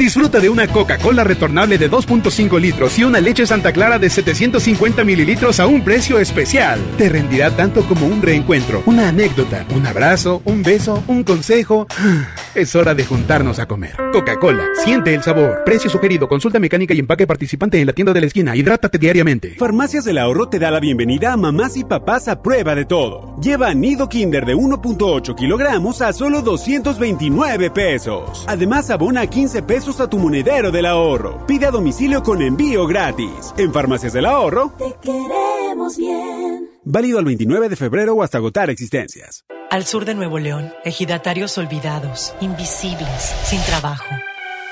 Disfruta de una Coca-Cola retornable de 2.5 litros y una leche Santa Clara de 750 mililitros a un precio especial. Te rendirá tanto como un reencuentro, una anécdota, un abrazo, un beso, un consejo. Es hora de juntarnos a comer. Coca-Cola, siente el sabor. Precio sugerido, consulta mecánica y empaque participante en la tienda de la esquina. Hidrátate diariamente. Farmacias del Ahorro te da la bienvenida a mamás y papás a prueba de todo. Lleva nido Kinder de 1.8 kilogramos a solo 229 pesos. Además, abona 15 pesos a tu monedero del ahorro. Pide a domicilio con envío gratis. En Farmacias del Ahorro. Te queremos bien. Válido al 29 de febrero o hasta agotar existencias. Al sur de Nuevo León, ejidatarios olvidados, invisibles, sin trabajo.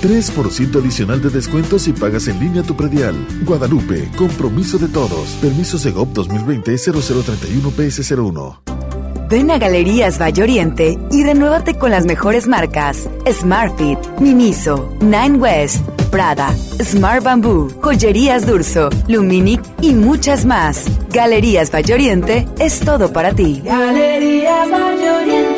3% adicional de descuento si pagas en línea tu predial. Guadalupe, compromiso de todos. Permiso Segov 2020-0031-PS01. Ven a Galerías Valle Oriente y renuévate con las mejores marcas: Smartfit, Miniso, Nine West, Prada, Smart Bamboo, Joyerías Durso, Luminic y muchas más. Galerías Valle Oriente es todo para ti. Galerías Valle Oriente.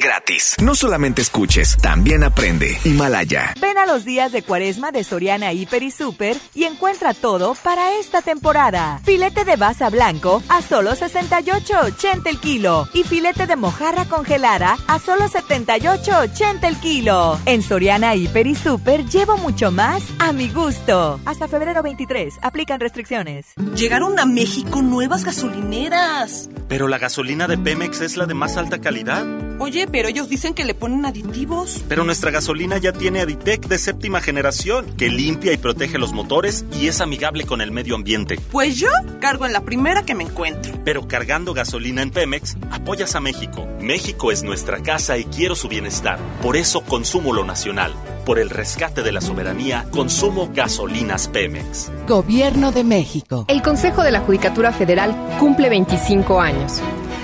gratis. No solamente escuches, también aprende. Himalaya. Ven a los días de cuaresma de Soriana Hiper y Super y encuentra todo para esta temporada. Filete de basa blanco a solo 68.80 el kilo y filete de mojarra congelada a solo 78.80 el kilo. En Soriana Hiper y Super llevo mucho más a mi gusto. Hasta febrero 23, aplican restricciones. Llegaron a México nuevas gasolineras. Pero la gasolina de Pemex es la de más alta calidad. Oye, pero ellos dicen que le ponen aditivos. Pero nuestra gasolina ya tiene Aditec de séptima generación, que limpia y protege los motores y es amigable con el medio ambiente. Pues yo cargo en la primera que me encuentro. Pero cargando gasolina en Pemex, apoyas a México. México es nuestra casa y quiero su bienestar. Por eso consumo lo nacional. Por el rescate de la soberanía, consumo gasolinas Pemex. Gobierno de México. El Consejo de la Judicatura Federal cumple 25 años.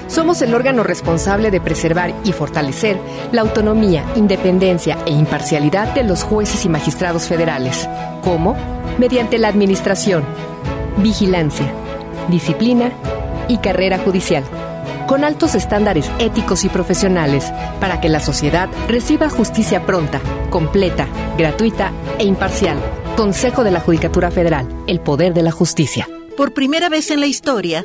Somos el órgano responsable de preservar y fortalecer la autonomía, independencia e imparcialidad de los jueces y magistrados federales. ¿Cómo? Mediante la administración, vigilancia, disciplina y carrera judicial con altos estándares éticos y profesionales, para que la sociedad reciba justicia pronta, completa, gratuita e imparcial. Consejo de la Judicatura Federal, el poder de la justicia. Por primera vez en la historia,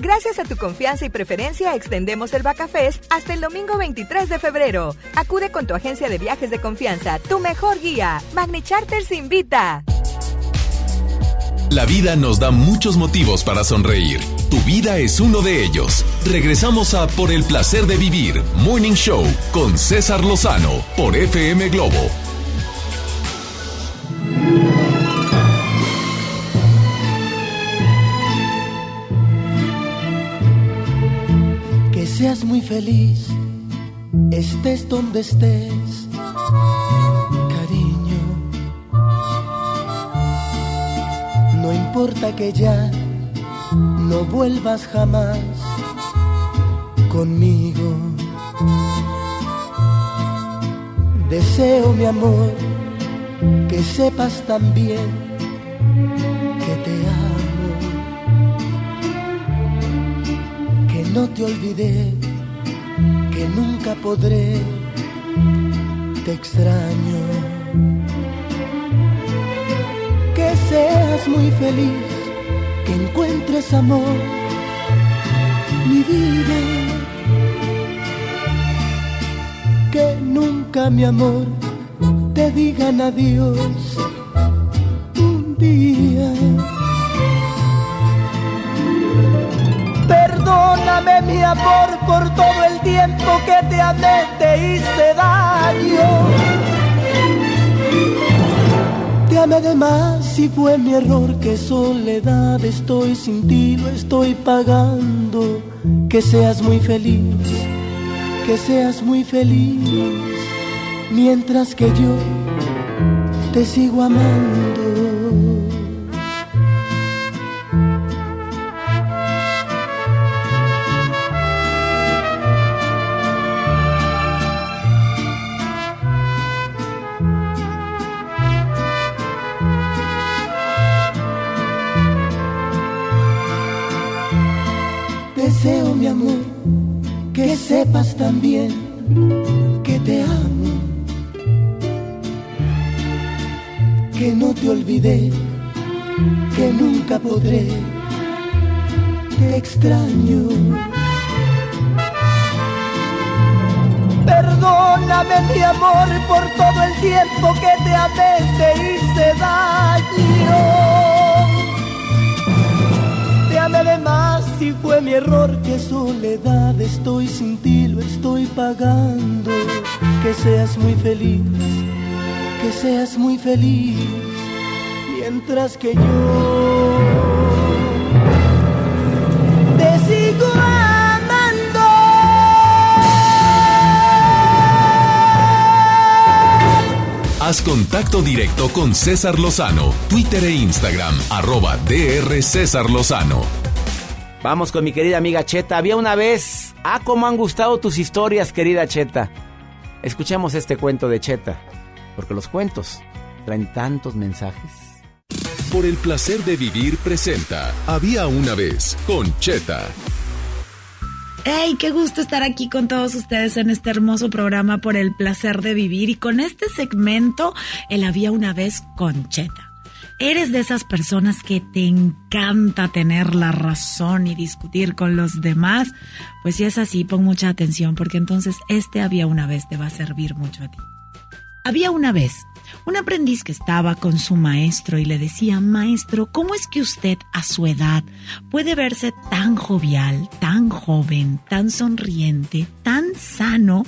Gracias a tu confianza y preferencia, extendemos el Bacafest hasta el domingo 23 de febrero. Acude con tu agencia de viajes de confianza, tu mejor guía. Magni Charters invita. La vida nos da muchos motivos para sonreír. Tu vida es uno de ellos. Regresamos a Por el placer de vivir, Morning Show, con César Lozano, por FM Globo seas muy feliz, estés donde estés, cariño. No importa que ya no vuelvas jamás conmigo. Deseo, mi amor, que sepas también no te olvidé, que nunca podré, te extraño. Que seas muy feliz, que encuentres amor, mi vida. Que nunca, mi amor, te digan adiós un día. Perdóname mi amor por todo el tiempo que te amé, te hice daño. Te amé de más y fue mi error, que soledad estoy sin ti, lo estoy pagando. Que seas muy feliz, que seas muy feliz, mientras que yo te sigo amando. Deseo, mi amor, que sepas también que te amo, que no te olvidé, que nunca podré, te extraño. Perdóname, mi amor, por todo el tiempo que te amé, te hice daño. Te amé de más y fue mi error, que soledad estoy sin ti, lo estoy pagando. Que seas muy feliz, que seas muy feliz, mientras que yo te sigo amando. Haz contacto directo con César Lozano, Twitter e Instagram, arroba DR César Lozano. Vamos con mi querida amiga Cheta. Había una vez. Ah, cómo han gustado tus historias, querida Cheta. Escuchemos este cuento de Cheta, porque los cuentos traen tantos mensajes. Por el placer de vivir presenta Había una vez con Cheta. ¡Hey! Qué gusto estar aquí con todos ustedes en este hermoso programa por el placer de vivir y con este segmento, el había una vez con Cheta. ¿Eres de esas personas que te encanta tener la razón y discutir con los demás? Pues si es así, pon mucha atención porque entonces este había una vez te va a servir mucho a ti. Había una vez un aprendiz que estaba con su maestro y le decía, maestro, ¿cómo es que usted a su edad puede verse tan jovial, tan joven, tan sonriente, tan sano,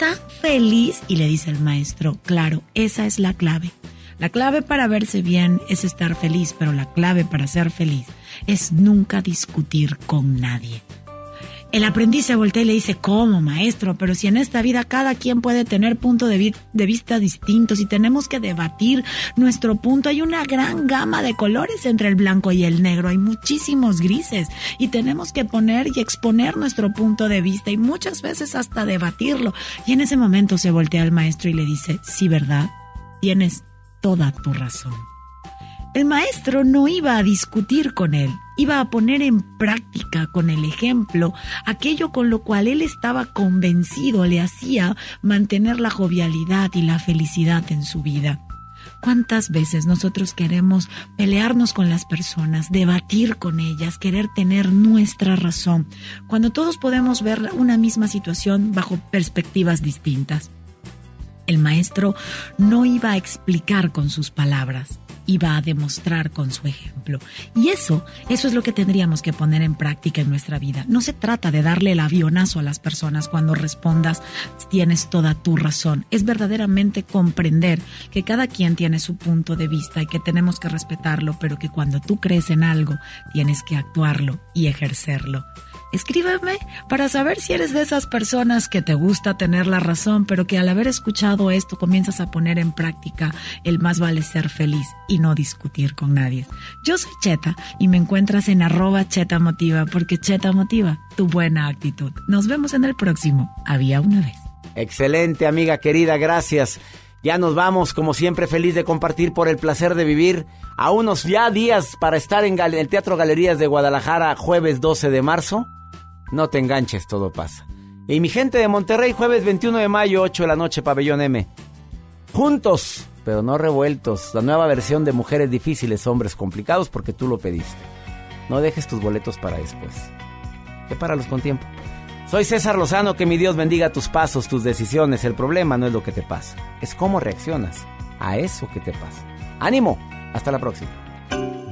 tan feliz? Y le dice el maestro, claro, esa es la clave. La clave para verse bien es estar feliz, pero la clave para ser feliz es nunca discutir con nadie. El aprendiz se voltea y le dice, ¿cómo, maestro? Pero si en esta vida cada quien puede tener puntos de, vi de, vista distintos y tenemos que debatir nuestro punto, hay una gran gama de colores entre el blanco y el negro, hay muchísimos grises y tenemos que poner y exponer nuestro punto de vista y muchas veces hasta debatirlo. Y en ese momento se voltea al maestro y le dice, sí, ¿verdad? Tienes toda tu razón. El maestro no iba a discutir con él, iba a poner en práctica con el ejemplo aquello con lo cual él estaba convencido le hacía mantener la jovialidad y la felicidad en su vida. ¿Cuántas veces nosotros queremos pelearnos con las personas, debatir con ellas, querer tener nuestra razón, cuando todos podemos ver una misma situación bajo perspectivas distintas? El maestro no iba a explicar con sus palabras, iba a demostrar con su ejemplo. Y eso, eso es lo que tendríamos que poner en práctica en nuestra vida. No se trata de darle el avionazo a las personas cuando respondas tienes toda tu razón. Es verdaderamente comprender que cada quien tiene su punto de vista y que tenemos que respetarlo, pero que cuando tú crees en algo, tienes que actuarlo y ejercerlo. Escríbeme para saber si eres de esas personas que te gusta tener la razón, pero que al haber escuchado esto comienzas a poner en práctica el más vale ser feliz y no discutir con nadie. Yo soy Cheta y me encuentras en arroba Cheta Motiva porque Cheta Motiva tu buena actitud. Nos vemos en el próximo. Había una vez. Excelente, amiga querida, gracias. Ya nos vamos, como siempre, feliz de compartir por el placer de vivir a unos ya días para estar en el Teatro Galerías de Guadalajara jueves 12 de marzo. No te enganches, todo pasa. Y mi gente de Monterrey, jueves 21 de mayo, 8 de la noche, pabellón M. Juntos, pero no revueltos. La nueva versión de Mujeres Difíciles, Hombres Complicados, porque tú lo pediste. No dejes tus boletos para después. Prepáralos con tiempo. Soy César Lozano, que mi Dios bendiga tus pasos, tus decisiones. El problema no es lo que te pasa, es cómo reaccionas a eso que te pasa. Ánimo, hasta la próxima.